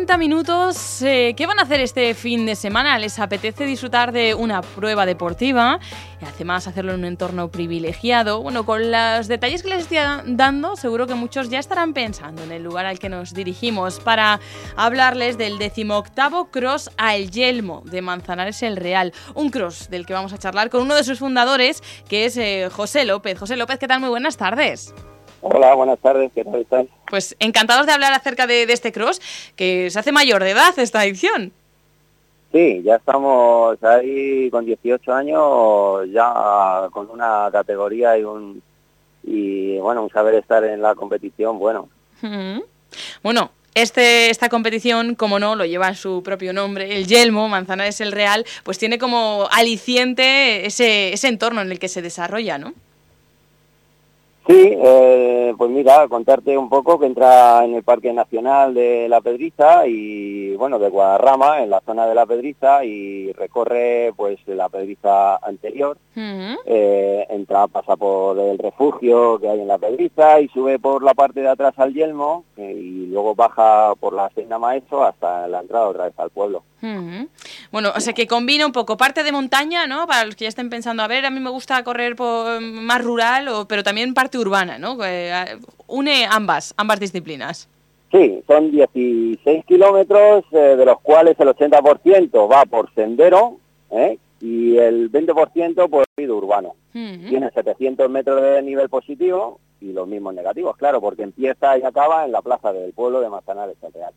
40 minutos. eh, ¿Qué van a hacer este fin de semana? ¿Les apetece disfrutar de una prueba deportiva? Y además hacerlo en un entorno privilegiado. Bueno, con los detalles que les estoy dando, seguro que muchos ya estarán pensando en el lugar al que nos dirigimos para hablarles del decimoctavo Cross al Yelmo de Manzanares el Real. Un cross del que vamos a charlar con uno de sus fundadores, que es eh, José López. José López, ¿qué tal? Muy buenas tardes. Hola, buenas tardes, ¿qué tal están? Pues encantados de hablar acerca de, de este cross, que se hace mayor de edad esta edición. Sí, ya estamos ahí con 18 años, ya con una categoría y un y bueno, un saber estar en la competición, bueno. Bueno, este, esta competición, como no, lo lleva en su propio nombre, el Yelmo, Manzanares el Real, pues tiene como aliciente ese, ese entorno en el que se desarrolla, ¿no? Sí, eh, pues mira, contarte un poco que entra en el Parque Nacional de La Pedriza y bueno, de Guadarrama, en la zona de La Pedriza y recorre pues la Pedriza anterior, eh, entra, pasa por el refugio que hay en La Pedriza y sube por la parte de atrás al Yelmo eh, y luego baja por la Senda Maestro hasta la entrada otra vez al pueblo. Bueno, o sea que combina un poco parte de montaña, ¿no? Para los que ya estén pensando, a ver, a mí me gusta correr por, más rural, o, pero también parte urbana, ¿no? Eh, une ambas, ambas disciplinas. Sí, son 16 kilómetros, eh, de los cuales el 80% va por sendero ¿eh? y el 20% por ruido urbano. Tiene 700 metros de nivel positivo y los mismos negativos, claro, porque empieza y acaba en la plaza del pueblo de Manzanares el Real.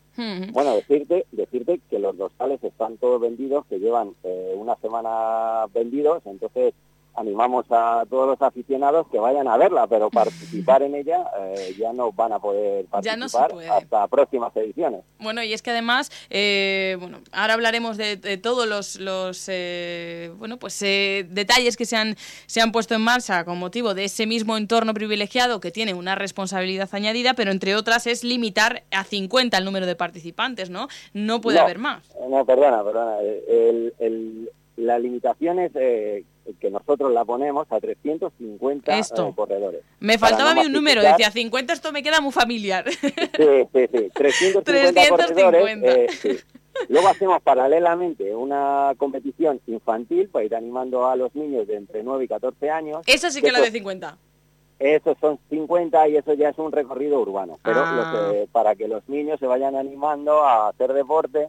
Bueno, decirte, decirte que los dorsales están todos vendidos, que llevan eh, una semana vendidos, entonces animamos a todos los aficionados que vayan a verla, pero [LAUGHS] participar en ella eh, ya no van a poder no participar puede. hasta próximas ediciones. Bueno, y es que además, eh, bueno, ahora hablaremos de, de todos los, los, eh, bueno, pues eh, detalles que se han, se han puesto en marcha con motivo de ese mismo entorno privilegiado que tiene una responsabilidad añadida, pero entre otras es limitar a 50 el número de participantes, ¿no? No puede No, haber más. No, perdona, perdona. El, el- la limitación es eh, que nosotros la ponemos a 350 Esto. eh, corredores. Me faltaba a mí un número, decía 50, esto me queda muy familiar. Sí, sí, sí. 350, 350. [LAUGHS] corredores. eh, sí. Luego hacemos paralelamente una competición infantil para ir animando a los niños de entre 9 y 14 años. Esa sí que la de 50. Esos son 50 y eso ya es un recorrido urbano. Pero Ah. lo que- para que los niños se vayan animando a hacer deporte,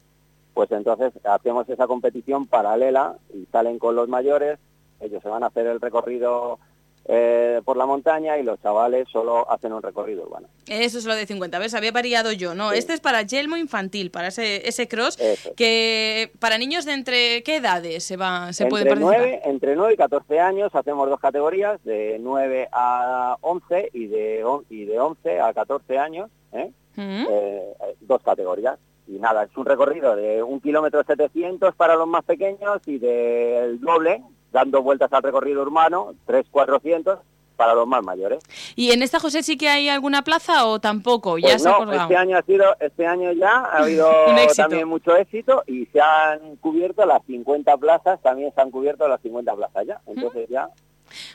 pues entonces hacemos esa competición paralela y salen con los mayores. Ellos se van a hacer el recorrido eh, por la montaña y los chavales solo hacen un recorrido urbano. Eso es lo de 50, ¿ves? Había variado yo, ¿no? Este es para yelmo infantil, para ese, ese cross, que para niños de entre qué edades se va se puede participar. 9, entre 9 y 14 años hacemos dos categorías, de 9 a 11 y de, y de 11 a 14 años, ¿eh? Eh, dos categorías. Y nada, es un recorrido de un kilómetro 700 para los más pequeños y del doble, dando vueltas al recorrido urbano, 3-400 para los más mayores. ¿Y en esta, José, sí que hay alguna plaza o tampoco? ya pues se no, este año ha sido, este año ya ha [LAUGHS] habido también mucho éxito y se han cubierto las 50 plazas, también se han cubierto las 50 plazas ya. Entonces ya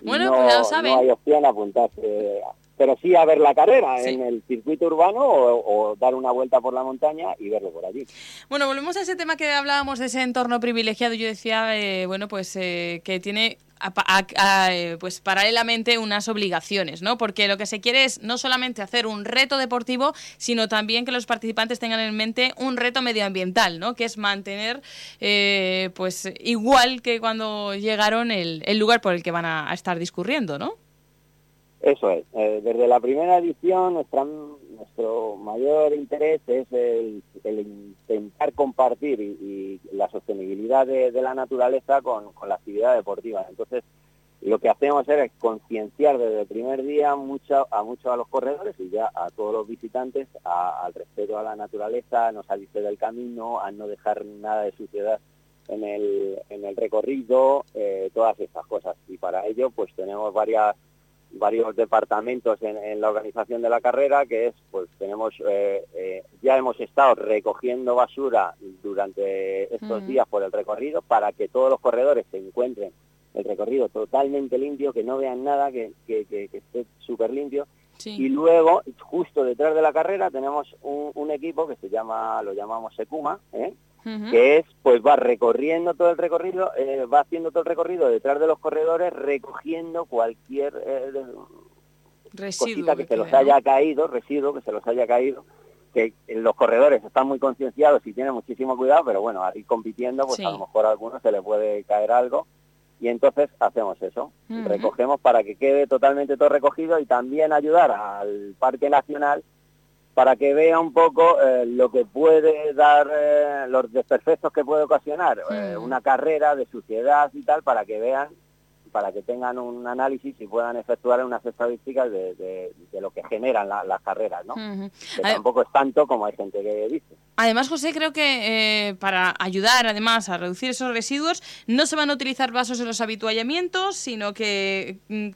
bueno, no, pues ya lo saben. no hay opción a apuntarse pero sí a ver la carrera en el circuito urbano o, dar una vuelta por la montaña y verlo por allí. Bueno, volvemos a ese tema que hablábamos de ese entorno privilegiado. Yo decía, eh, bueno, pues eh, que tiene eh, pues paralelamente unas obligaciones, ¿no? Porque lo que se quiere es no solamente hacer un reto deportivo, sino también que los participantes tengan en mente un reto medioambiental, ¿no? Que es mantener, pues igual que cuando llegaron el, lugar por el que van a estar discurriendo, ¿no? Eso es. Eh, desde la primera edición nuestra, nuestro mayor interés es el, intentar compartir y, la sostenibilidad de, la naturaleza con, la actividad deportiva. Entonces, lo que hacemos es concienciar desde el primer día mucho, a muchos a los corredores y ya a todos los visitantes al respeto a la naturaleza, a no salirse del camino, a no dejar nada de suciedad en el, en el recorrido, eh, todas estas cosas. Y para ello, pues tenemos varias varios departamentos en, la organización de la carrera, que es, pues tenemos, eh, eh, ya hemos estado recogiendo basura durante estos días por el recorrido para que todos los corredores se encuentren el recorrido totalmente limpio, que no vean nada, que, esté súper limpio. Y luego, justo detrás de la carrera, tenemos un, un, equipo que se llama, lo llamamos Secuma, ¿eh? Que es, pues va recorriendo todo el recorrido, eh, va haciendo todo el recorrido detrás de los corredores, recogiendo cualquier eh, cosita que, se los haya caído, residuo que se los haya caído, que los corredores están muy concienciados y tienen muchísimo cuidado, pero bueno, ahí compitiendo, pues a lo mejor a algunos se le puede caer algo, y entonces hacemos eso, recogemos para que quede totalmente todo recogido y también ayudar al Parque Nacional para que vea un poco eh, lo que puede dar, eh, los desperfectos que puede ocasionar eh, una carrera de suciedad y tal, para que vean, para que tengan un análisis y puedan efectuar unas estadísticas de, lo que generan las carreras, ¿no? Que tampoco es tanto como hay gente que dice. Además, José, creo que para ayudar además a reducir esos residuos, no se van a utilizar vasos en los habituallamientos, sino que mm,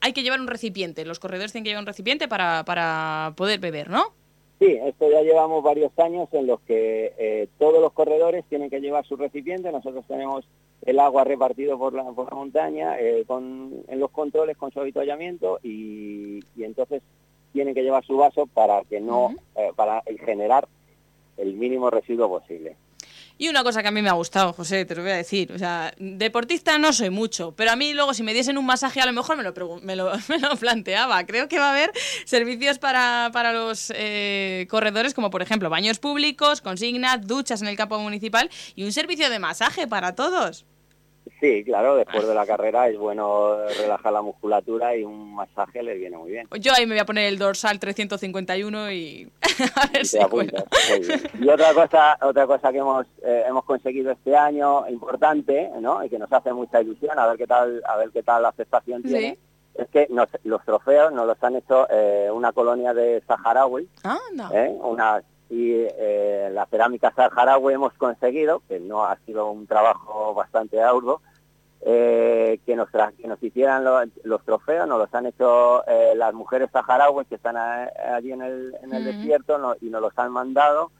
hay que llevar un recipiente. Los corredores tienen que llevar un recipiente para, para poder beber, ¿no? Sí, esto ya llevamos varios años en los que eh, todos los corredores tienen que llevar su recipiente. Nosotros tenemos el agua repartido por la, por la montaña eh, con, en los controles con su habituallamiento y, entonces tienen que llevar su vaso para que no, eh, para generar el mínimo residuo posible. Y una cosa que a mí me ha gustado, José, te lo voy a decir. O sea, deportista no soy mucho, pero a mí luego si me diesen un masaje a lo mejor me lo, me lo, [LAUGHS] me lo planteaba. Creo que va a haber servicios para, para los eh, corredores, como por ejemplo baños públicos, consignas, duchas en el campo municipal y un servicio de masaje para todos. Sí, claro, después de la carrera es bueno relajar la musculatura y un masaje le viene muy bien. Yo ahí me voy a poner el dorsal 351 y [LAUGHS] a ver si Y otra cosa, otra cosa que hemos eh, hemos conseguido este año importante, ¿no? Y que nos hace mucha ilusión a ver qué tal a ver qué tal la aceptación tiene. Es que los trofeos nos los han hecho eh, una colonia de saharaui, ah, no. ¿eh? una y eh, la cerámica saharaui hemos conseguido, que no ha sido un trabajo bastante arduo, eh, que, nos que nos hicieran los trofeos, nos los han hecho eh, las mujeres saharauis que están allí en el, en el desierto y nos los han mandado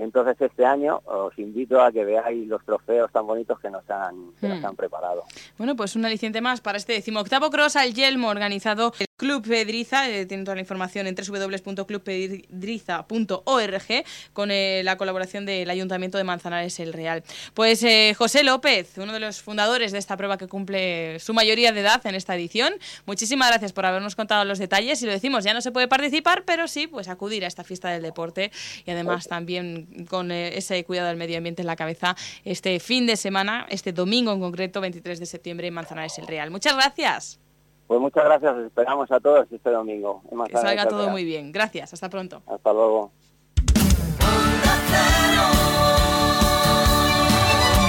entonces este año os invito a que veáis los trofeos tan bonitos que nos han, que nos hmm. han preparado. Bueno, pues un aliciente más para este decimoctavo Cross al Yelmo organizado Club Pedriza. Eh, tienen toda la información en www.clubpedriza.org con eh, la colaboración del Ayuntamiento de Manzanares el Real. Pues eh, José López, uno de los fundadores de esta prueba que cumple su mayoría de edad en esta edición, muchísimas gracias por habernos contado los detalles y lo decimos, ya no se puede participar, pero sí, pues acudir a esta fiesta del deporte y además también con eh, ese cuidado del medio ambiente en la cabeza este fin de semana, este domingo en concreto, 23 de septiembre en Manzanares el Real. Muchas gracias. Pues muchas gracias, esperamos a todos este domingo. Que salga todo muy bien. Gracias, hasta pronto. Hasta luego.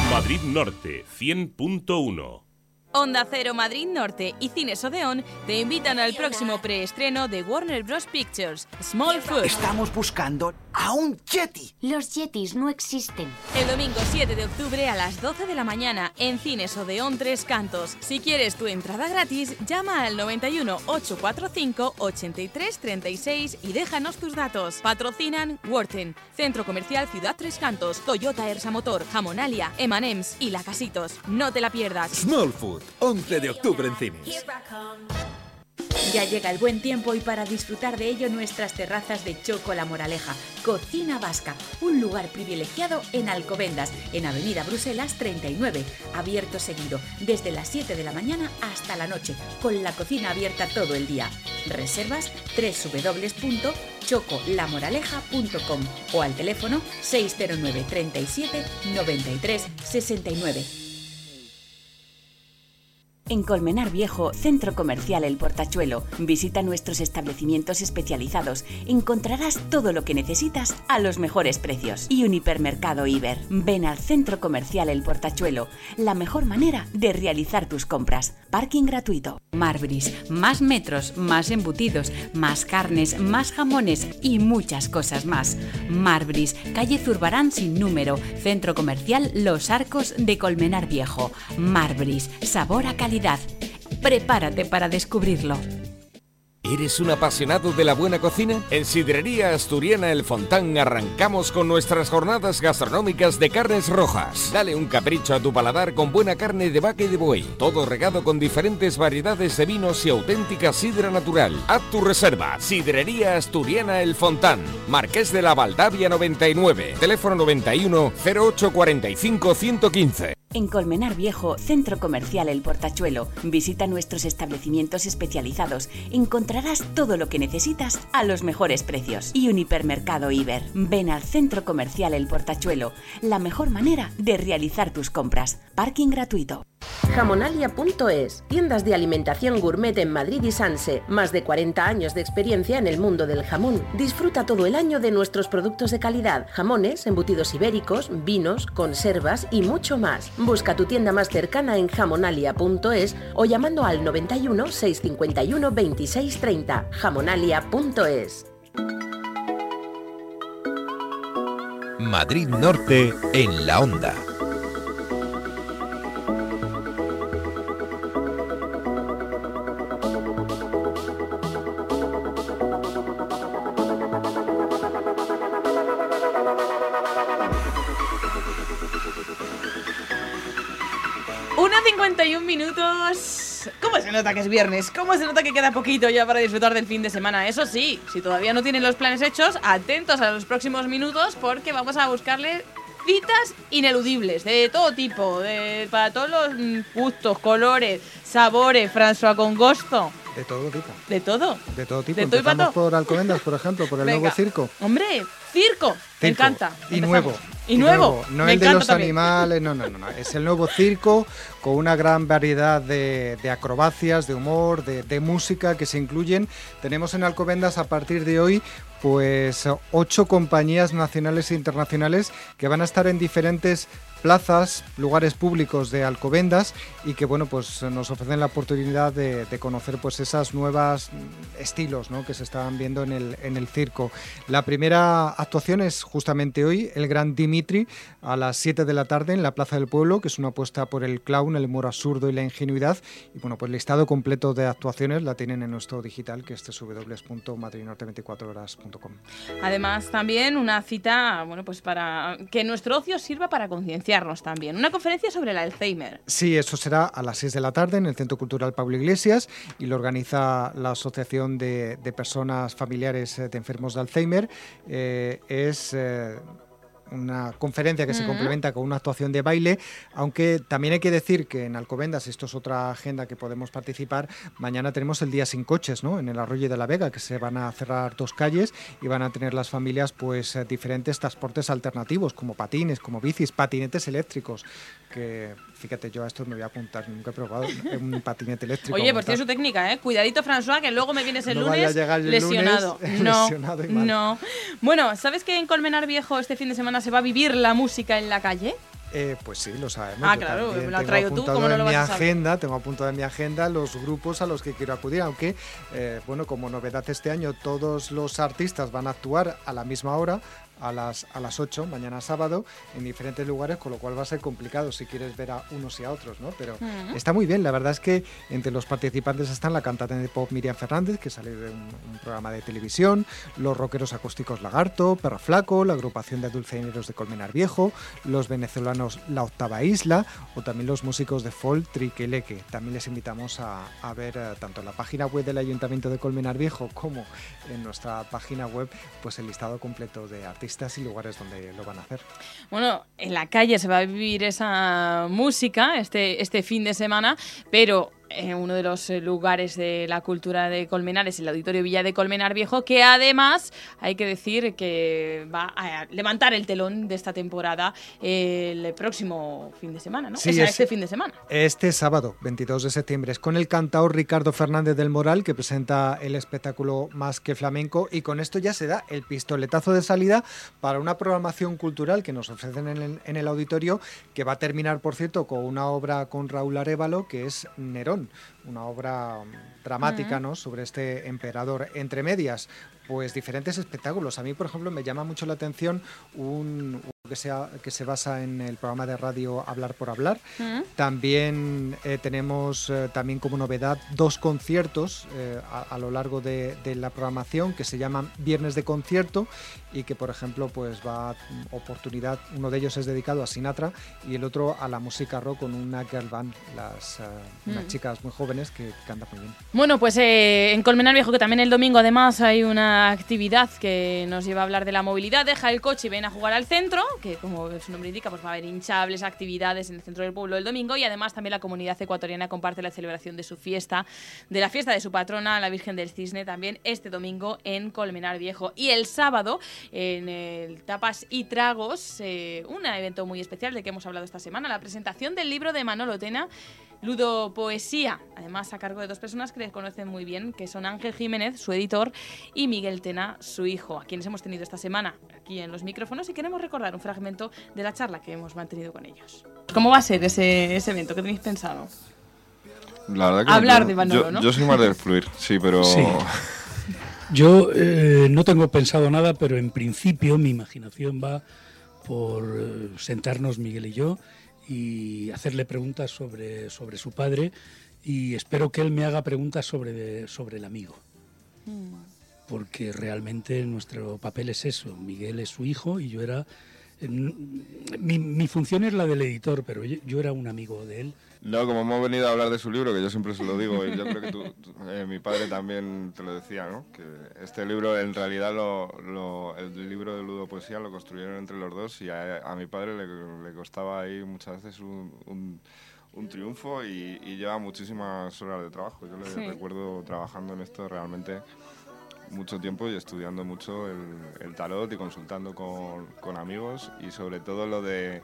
Madrid Norte 100.1 Onda Cero Madrid Norte y Cines Odeón te invitan al próximo preestreno de Warner Bros. Pictures, Smallfoot. Estamos buscando a un Yeti. Los Yetis no existen. El domingo 7 de octubre a las 12 de la mañana en Cines Odeón Tres Cantos. Si quieres tu entrada gratis, llama al 91 845 83 36 y déjanos tus datos. Patrocinan Worten, Centro Comercial Ciudad Tres Cantos, Toyota Ersa Motor, Jamonalia, Emanems y La Casitos. No te la pierdas. Smallfoot, 11 de octubre en cines. Ya llega el buen tiempo y para disfrutar de ello nuestras terrazas de Choco La Moraleja, Cocina Vasca, un lugar privilegiado en Alcobendas, en Avenida Bruselas 39, abierto seguido desde las 7 de la mañana hasta la noche, con la cocina abierta todo el día. Reservas www.chocolamoraleja.com o al teléfono 609 37 93 69. En Colmenar Viejo, Centro Comercial El Portachuelo. Visita nuestros establecimientos especializados. Encontrarás todo lo que necesitas a los mejores precios. Y un hipermercado Iber. Ven al Centro Comercial El Portachuelo. La mejor manera de realizar tus compras. Parking gratuito. Marbris. Más metros, más embutidos, más carnes, más jamones y muchas cosas más. Marbris. Calle Zurbarán sin número. Centro Comercial Los Arcos de Colmenar Viejo. Marbris. Sabor a calidad. Prepárate para descubrirlo. ¿Eres un apasionado de la buena cocina? En Sidrería Asturiana El Fontán arrancamos con nuestras jornadas gastronómicas de carnes rojas. Dale un capricho a tu paladar con buena carne de vaca y de buey. Todo regado con diferentes variedades de vinos y auténtica sidra natural. Haz tu reserva. Sidrería Asturiana El Fontán. Marqués de la Valdavia 99. Teléfono 91 0845 115. En Colmenar Viejo, Centro Comercial El Portachuelo. Visita nuestros establecimientos especializados. Encontrarás todo lo que necesitas a los mejores precios. Y un hipermercado Iber. Ven al Centro Comercial El Portachuelo. La mejor manera de realizar tus compras. Parking gratuito. Jamonalia.es, tiendas de alimentación gourmet en Madrid y Sanse, más de 40 años de experiencia en el mundo del jamón. Disfruta todo el año de nuestros productos de calidad, jamones, embutidos ibéricos, vinos, conservas y mucho más. Busca tu tienda más cercana en jamonalia.es o llamando al 91 651 2630. Jamonalia.es. Madrid Norte en la onda. Nota que es viernes? ¿Cómo se nota que queda poquito ya para disfrutar del fin de semana? Eso sí, si todavía no tienen los planes hechos, atentos a los próximos minutos porque vamos a buscarle citas ineludibles de todo tipo, de, para todos los mm, gustos, colores, sabores, François con gusto. De todo tipo. De todo. De todo tipo. De todo y Empezamos por Alcobendas, por ejemplo, por el [LAUGHS] Venga. nuevo circo. Hombre, circo. Me Circo. encanta. Y Empezamos. nuevo. Y nuevo. No Me el de los también. animales, no, no, no, no. Es el nuevo circo con una gran variedad de, de acrobacias, de humor, de, de música que se incluyen. Tenemos en Alcobendas a partir de hoy pues ocho compañías nacionales e internacionales que van a estar en diferentes plazas, lugares públicos de Alcobendas y que bueno pues nos ofrecen la oportunidad de, conocer pues esas nuevas estilos ¿no? que se están viendo en el, en el circo. La primera actuación es justamente hoy, el Gran Dimitri, a las 7 de la tarde en la Plaza del Pueblo, que es una apuesta por el clown, el humor absurdo y la ingenuidad. Y bueno, pues el listado completo de actuaciones la tienen en nuestro digital, que es www.madridnorte24horas.com. Además, también una cita, bueno, pues para que nuestro ocio sirva para también. Una conferencia sobre el Alzheimer. Sí, eso será a las 6 de la tarde en el Centro Cultural Pablo Iglesias y lo organiza la Asociación de, de Personas Familiares eh, de Enfermos de Alzheimer. Eh, es eh, una conferencia que se complementa con una actuación de baile, aunque también hay que decir que en Alcobendas, esto es otra agenda que podemos participar, mañana tenemos el día sin coches, ¿no? En el Arroyo de la Vega, que se van a cerrar dos calles y van a tener las familias pues eh, diferentes transportes alternativos, como patines, como bicis, patinetes eléctricos, que fíjate, yo a esto me voy a apuntar, nunca he probado un patinete eléctrico. Oye, pues tiene su técnica, ¿eh? Cuidadito, François, que luego me vienes el lunes lesionado. [LAUGHS] no, no. Bueno, ¿sabes que en Colmenar Viejo este fin de semana se va a vivir la música en la calle? Eh, pues sí, lo sabemos. Ah, claro, me lo has traído tú, ¿cómo no lo vas mi a agenda, Tengo apuntado en mi agenda los grupos a los que quiero acudir, aunque, eh, bueno, como novedad este año, todos los artistas van a actuar a la misma hora, a las, a las 8, mañana sábado, en diferentes lugares, con lo cual va a ser complicado si quieres ver a unos y a otros, ¿no? Pero está muy bien, la verdad es que entre los participantes están la cantante de pop Miriam Fernández, que sale de un, programa de televisión, los rockeros acústicos Lagarto, Perro Flaco, la agrupación de dulceineros de Colmenar Viejo, los venezolanos La Octava Isla, o también los músicos de folk Triqueleque. También les invitamos a, a ver eh, tanto en la página web del Ayuntamiento de Colmenar Viejo como en nuestra página web, pues el listado completo de artistas y lugares donde lo van a hacer. Bueno, en la calle se va a vivir esa música este, este fin de semana, pero en uno de los eh, lugares de la cultura de Colmenar es el Auditorio Villa de Colmenar Viejo, que además hay que decir que va a levantar el telón de esta temporada el próximo fin de semana, ¿no? Sí, este fin de semana. Este sábado, 22 de septiembre, es con el cantador Ricardo Fernández del Moral, que presenta el espectáculo Más que Flamenco, y con esto ya se da el pistoletazo de salida para una programación cultural que nos ofrecen en el, en el auditorio, que va a terminar, por cierto, con una obra con Raúl Arevalo, que es Nerón una obra dramática ¿no? sobre este emperador. Entre medias, pues diferentes espectáculos. A mí, por ejemplo, me llama mucho la atención un, que, sea, que se basa en el programa de radio Hablar por Hablar. Mm. También eh, tenemos eh, también como novedad dos conciertos eh, a, lo largo de, la programación que se llaman Viernes de Concierto y que, por ejemplo, pues va oportunidad, uno de ellos es dedicado a Sinatra y el otro a la música rock con una girl band, las unas mm. chicas muy jóvenes que cantan muy bien. Bueno, pues en Colmenar Viejo, que también el domingo además hay una actividad que nos lleva a hablar de la movilidad, deja el coche y ven a jugar al centro, que como su nombre indica, pues va a haber hinchables, actividades en el centro del pueblo el domingo y además también la comunidad ecuatoriana comparte la celebración de su fiesta, de la fiesta de su patrona, la Virgen del Cisne, también este domingo en Colmenar Viejo. Y el sábado en el Tapas y Tragos, eh, un evento muy especial de que hemos hablado esta semana, la presentación del libro de Manolo Tena Ludo Poesía, además a cargo de dos personas que les conocen muy bien, que son Ángel Jiménez, su editor, y Miguel Tena, su hijo, a quienes hemos tenido esta semana aquí en los micrófonos y queremos recordar un fragmento de la charla que hemos mantenido con ellos. ¿Cómo va a ser ese, evento? ¿Qué tenéis pensado? La verdad que Hablar de Manolo, yo, ¿no? Yo soy más de fluir, sí, pero... [LAUGHS] Yo eh, no tengo pensado nada, pero en principio mi imaginación va por eh, sentarnos Miguel y yo y hacerle preguntas sobre, sobre su padre y espero que él me haga preguntas sobre, sobre el amigo. Mm. Porque realmente nuestro papel es eso. Miguel es su hijo y yo era... Mi, mi función es la del editor, pero yo era un amigo de él no, como hemos venido a hablar de su libro, que yo siempre se lo digo, y yo creo que tú, eh, mi padre también te lo decía, ¿no? Que este libro, en realidad, lo, el libro de Ludo Poesía lo construyeron entre los dos y a, mi padre le, costaba ahí muchas veces un, un, triunfo y, lleva muchísimas horas de trabajo. Yo le recuerdo trabajando en esto realmente mucho tiempo y estudiando mucho el, el tarot y consultando con, con amigos y sobre todo lo de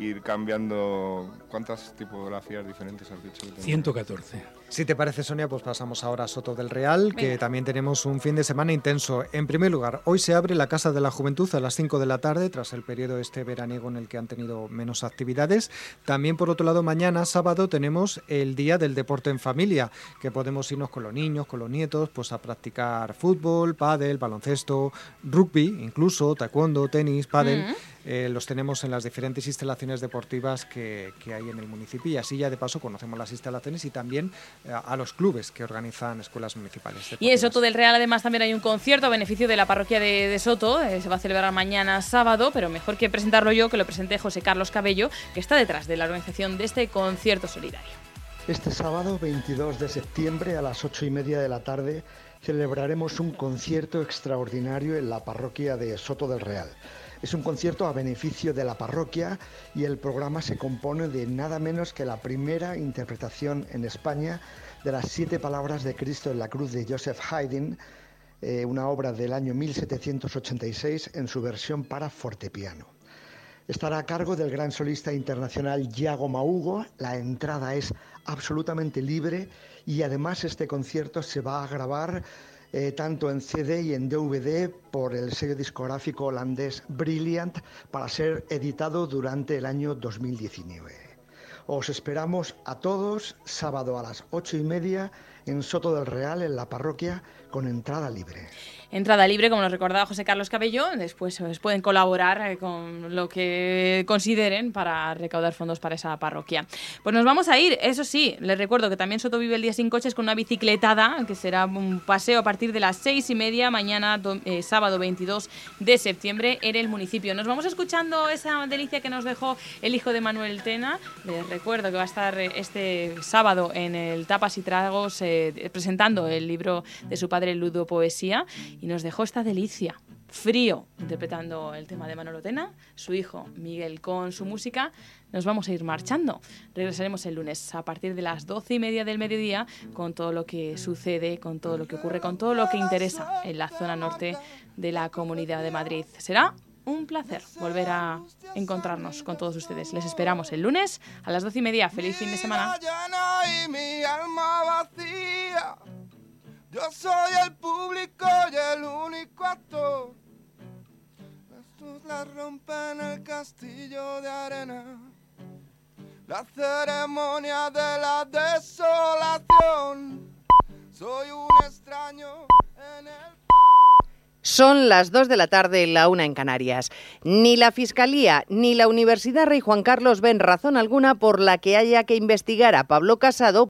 ir cambiando. ¿Cuántas tipografías diferentes has dicho? 114. Si te parece, Sonia, pues pasamos ahora a Soto del Real, que también tenemos un fin de semana intenso. En primer lugar, hoy se abre la Casa de la Juventud a las 5 de la tarde, tras el periodo este veraniego en el que han tenido menos actividades. También, por otro lado, mañana, sábado, tenemos el Día del Deporte en Familia, que podemos irnos con los niños, con los nietos, pues a practicar fútbol, pádel, baloncesto, rugby, incluso taekwondo, tenis, pádel. Mm. Eh, los tenemos en las diferentes instalaciones deportivas que, que hay en el municipio y así ya de paso conocemos las instalaciones y también a los clubes que organizan escuelas municipales. Y en Soto del Real además también hay un concierto a beneficio de la parroquia de, Soto, eh, se va a celebrar mañana sábado, pero mejor que presentarlo yo, que lo presente José Carlos Cabello, que está detrás de la organización de este concierto solidario. Este sábado 22 de septiembre a las 8 y media de la tarde celebraremos un concierto extraordinario en la parroquia de Soto del Real. Es un concierto a beneficio de la parroquia y el programa se compone de nada menos que la primera interpretación en España de las siete palabras de Cristo en la cruz de Joseph Haydn, eh, una obra del año 1786 en su versión para fortepiano. Estará a cargo del gran solista internacional Giacomo Maugo. La entrada es absolutamente libre y además este concierto se va a grabar eh, tanto en CD y en DVD por el sello discográfico holandés Brilliant para ser editado durante el año 2019. Os esperamos a todos sábado a las ocho y media en Soto del Real, en la parroquia, con entrada libre. Entrada libre, como nos recordaba José Carlos Cabello. Después pues, pueden colaborar eh, con lo que consideren para recaudar fondos para esa parroquia. Pues nos vamos a ir. Eso sí, les recuerdo que también Soto vive el día sin coches con una bicicletada, que será un paseo a partir de las seis y media, mañana, eh, sábado 22 de septiembre, en el municipio. Nos vamos escuchando esa delicia que nos dejó el hijo de Manuel Tena. Les recuerdo que va a estar eh, este sábado en el Tapas y Tragos presentando el libro de su padre Ludo Poesía y nos dejó esta delicia. Frío, interpretando el tema de Manolo Tena, su hijo Miguel con su música. Nos vamos a ir marchando. Regresaremos el lunes a partir de las doce y media del mediodía con todo lo que sucede, con todo lo que ocurre, con todo lo que interesa en la zona norte de la Comunidad de Madrid. Será un placer volver a encontrarnos con todos ustedes. Les esperamos el lunes a las doce y media. Feliz fin de semana. Yo soy el público y el único actor. Estos la rompen el castillo de arena. La ceremonia de la desolación. Soy un extraño en el son las 2 de la tarde, la una en Canarias. Ni la Fiscalía ni la Universidad Rey Juan Carlos ven razón alguna por la que haya que investigar a Pablo Casado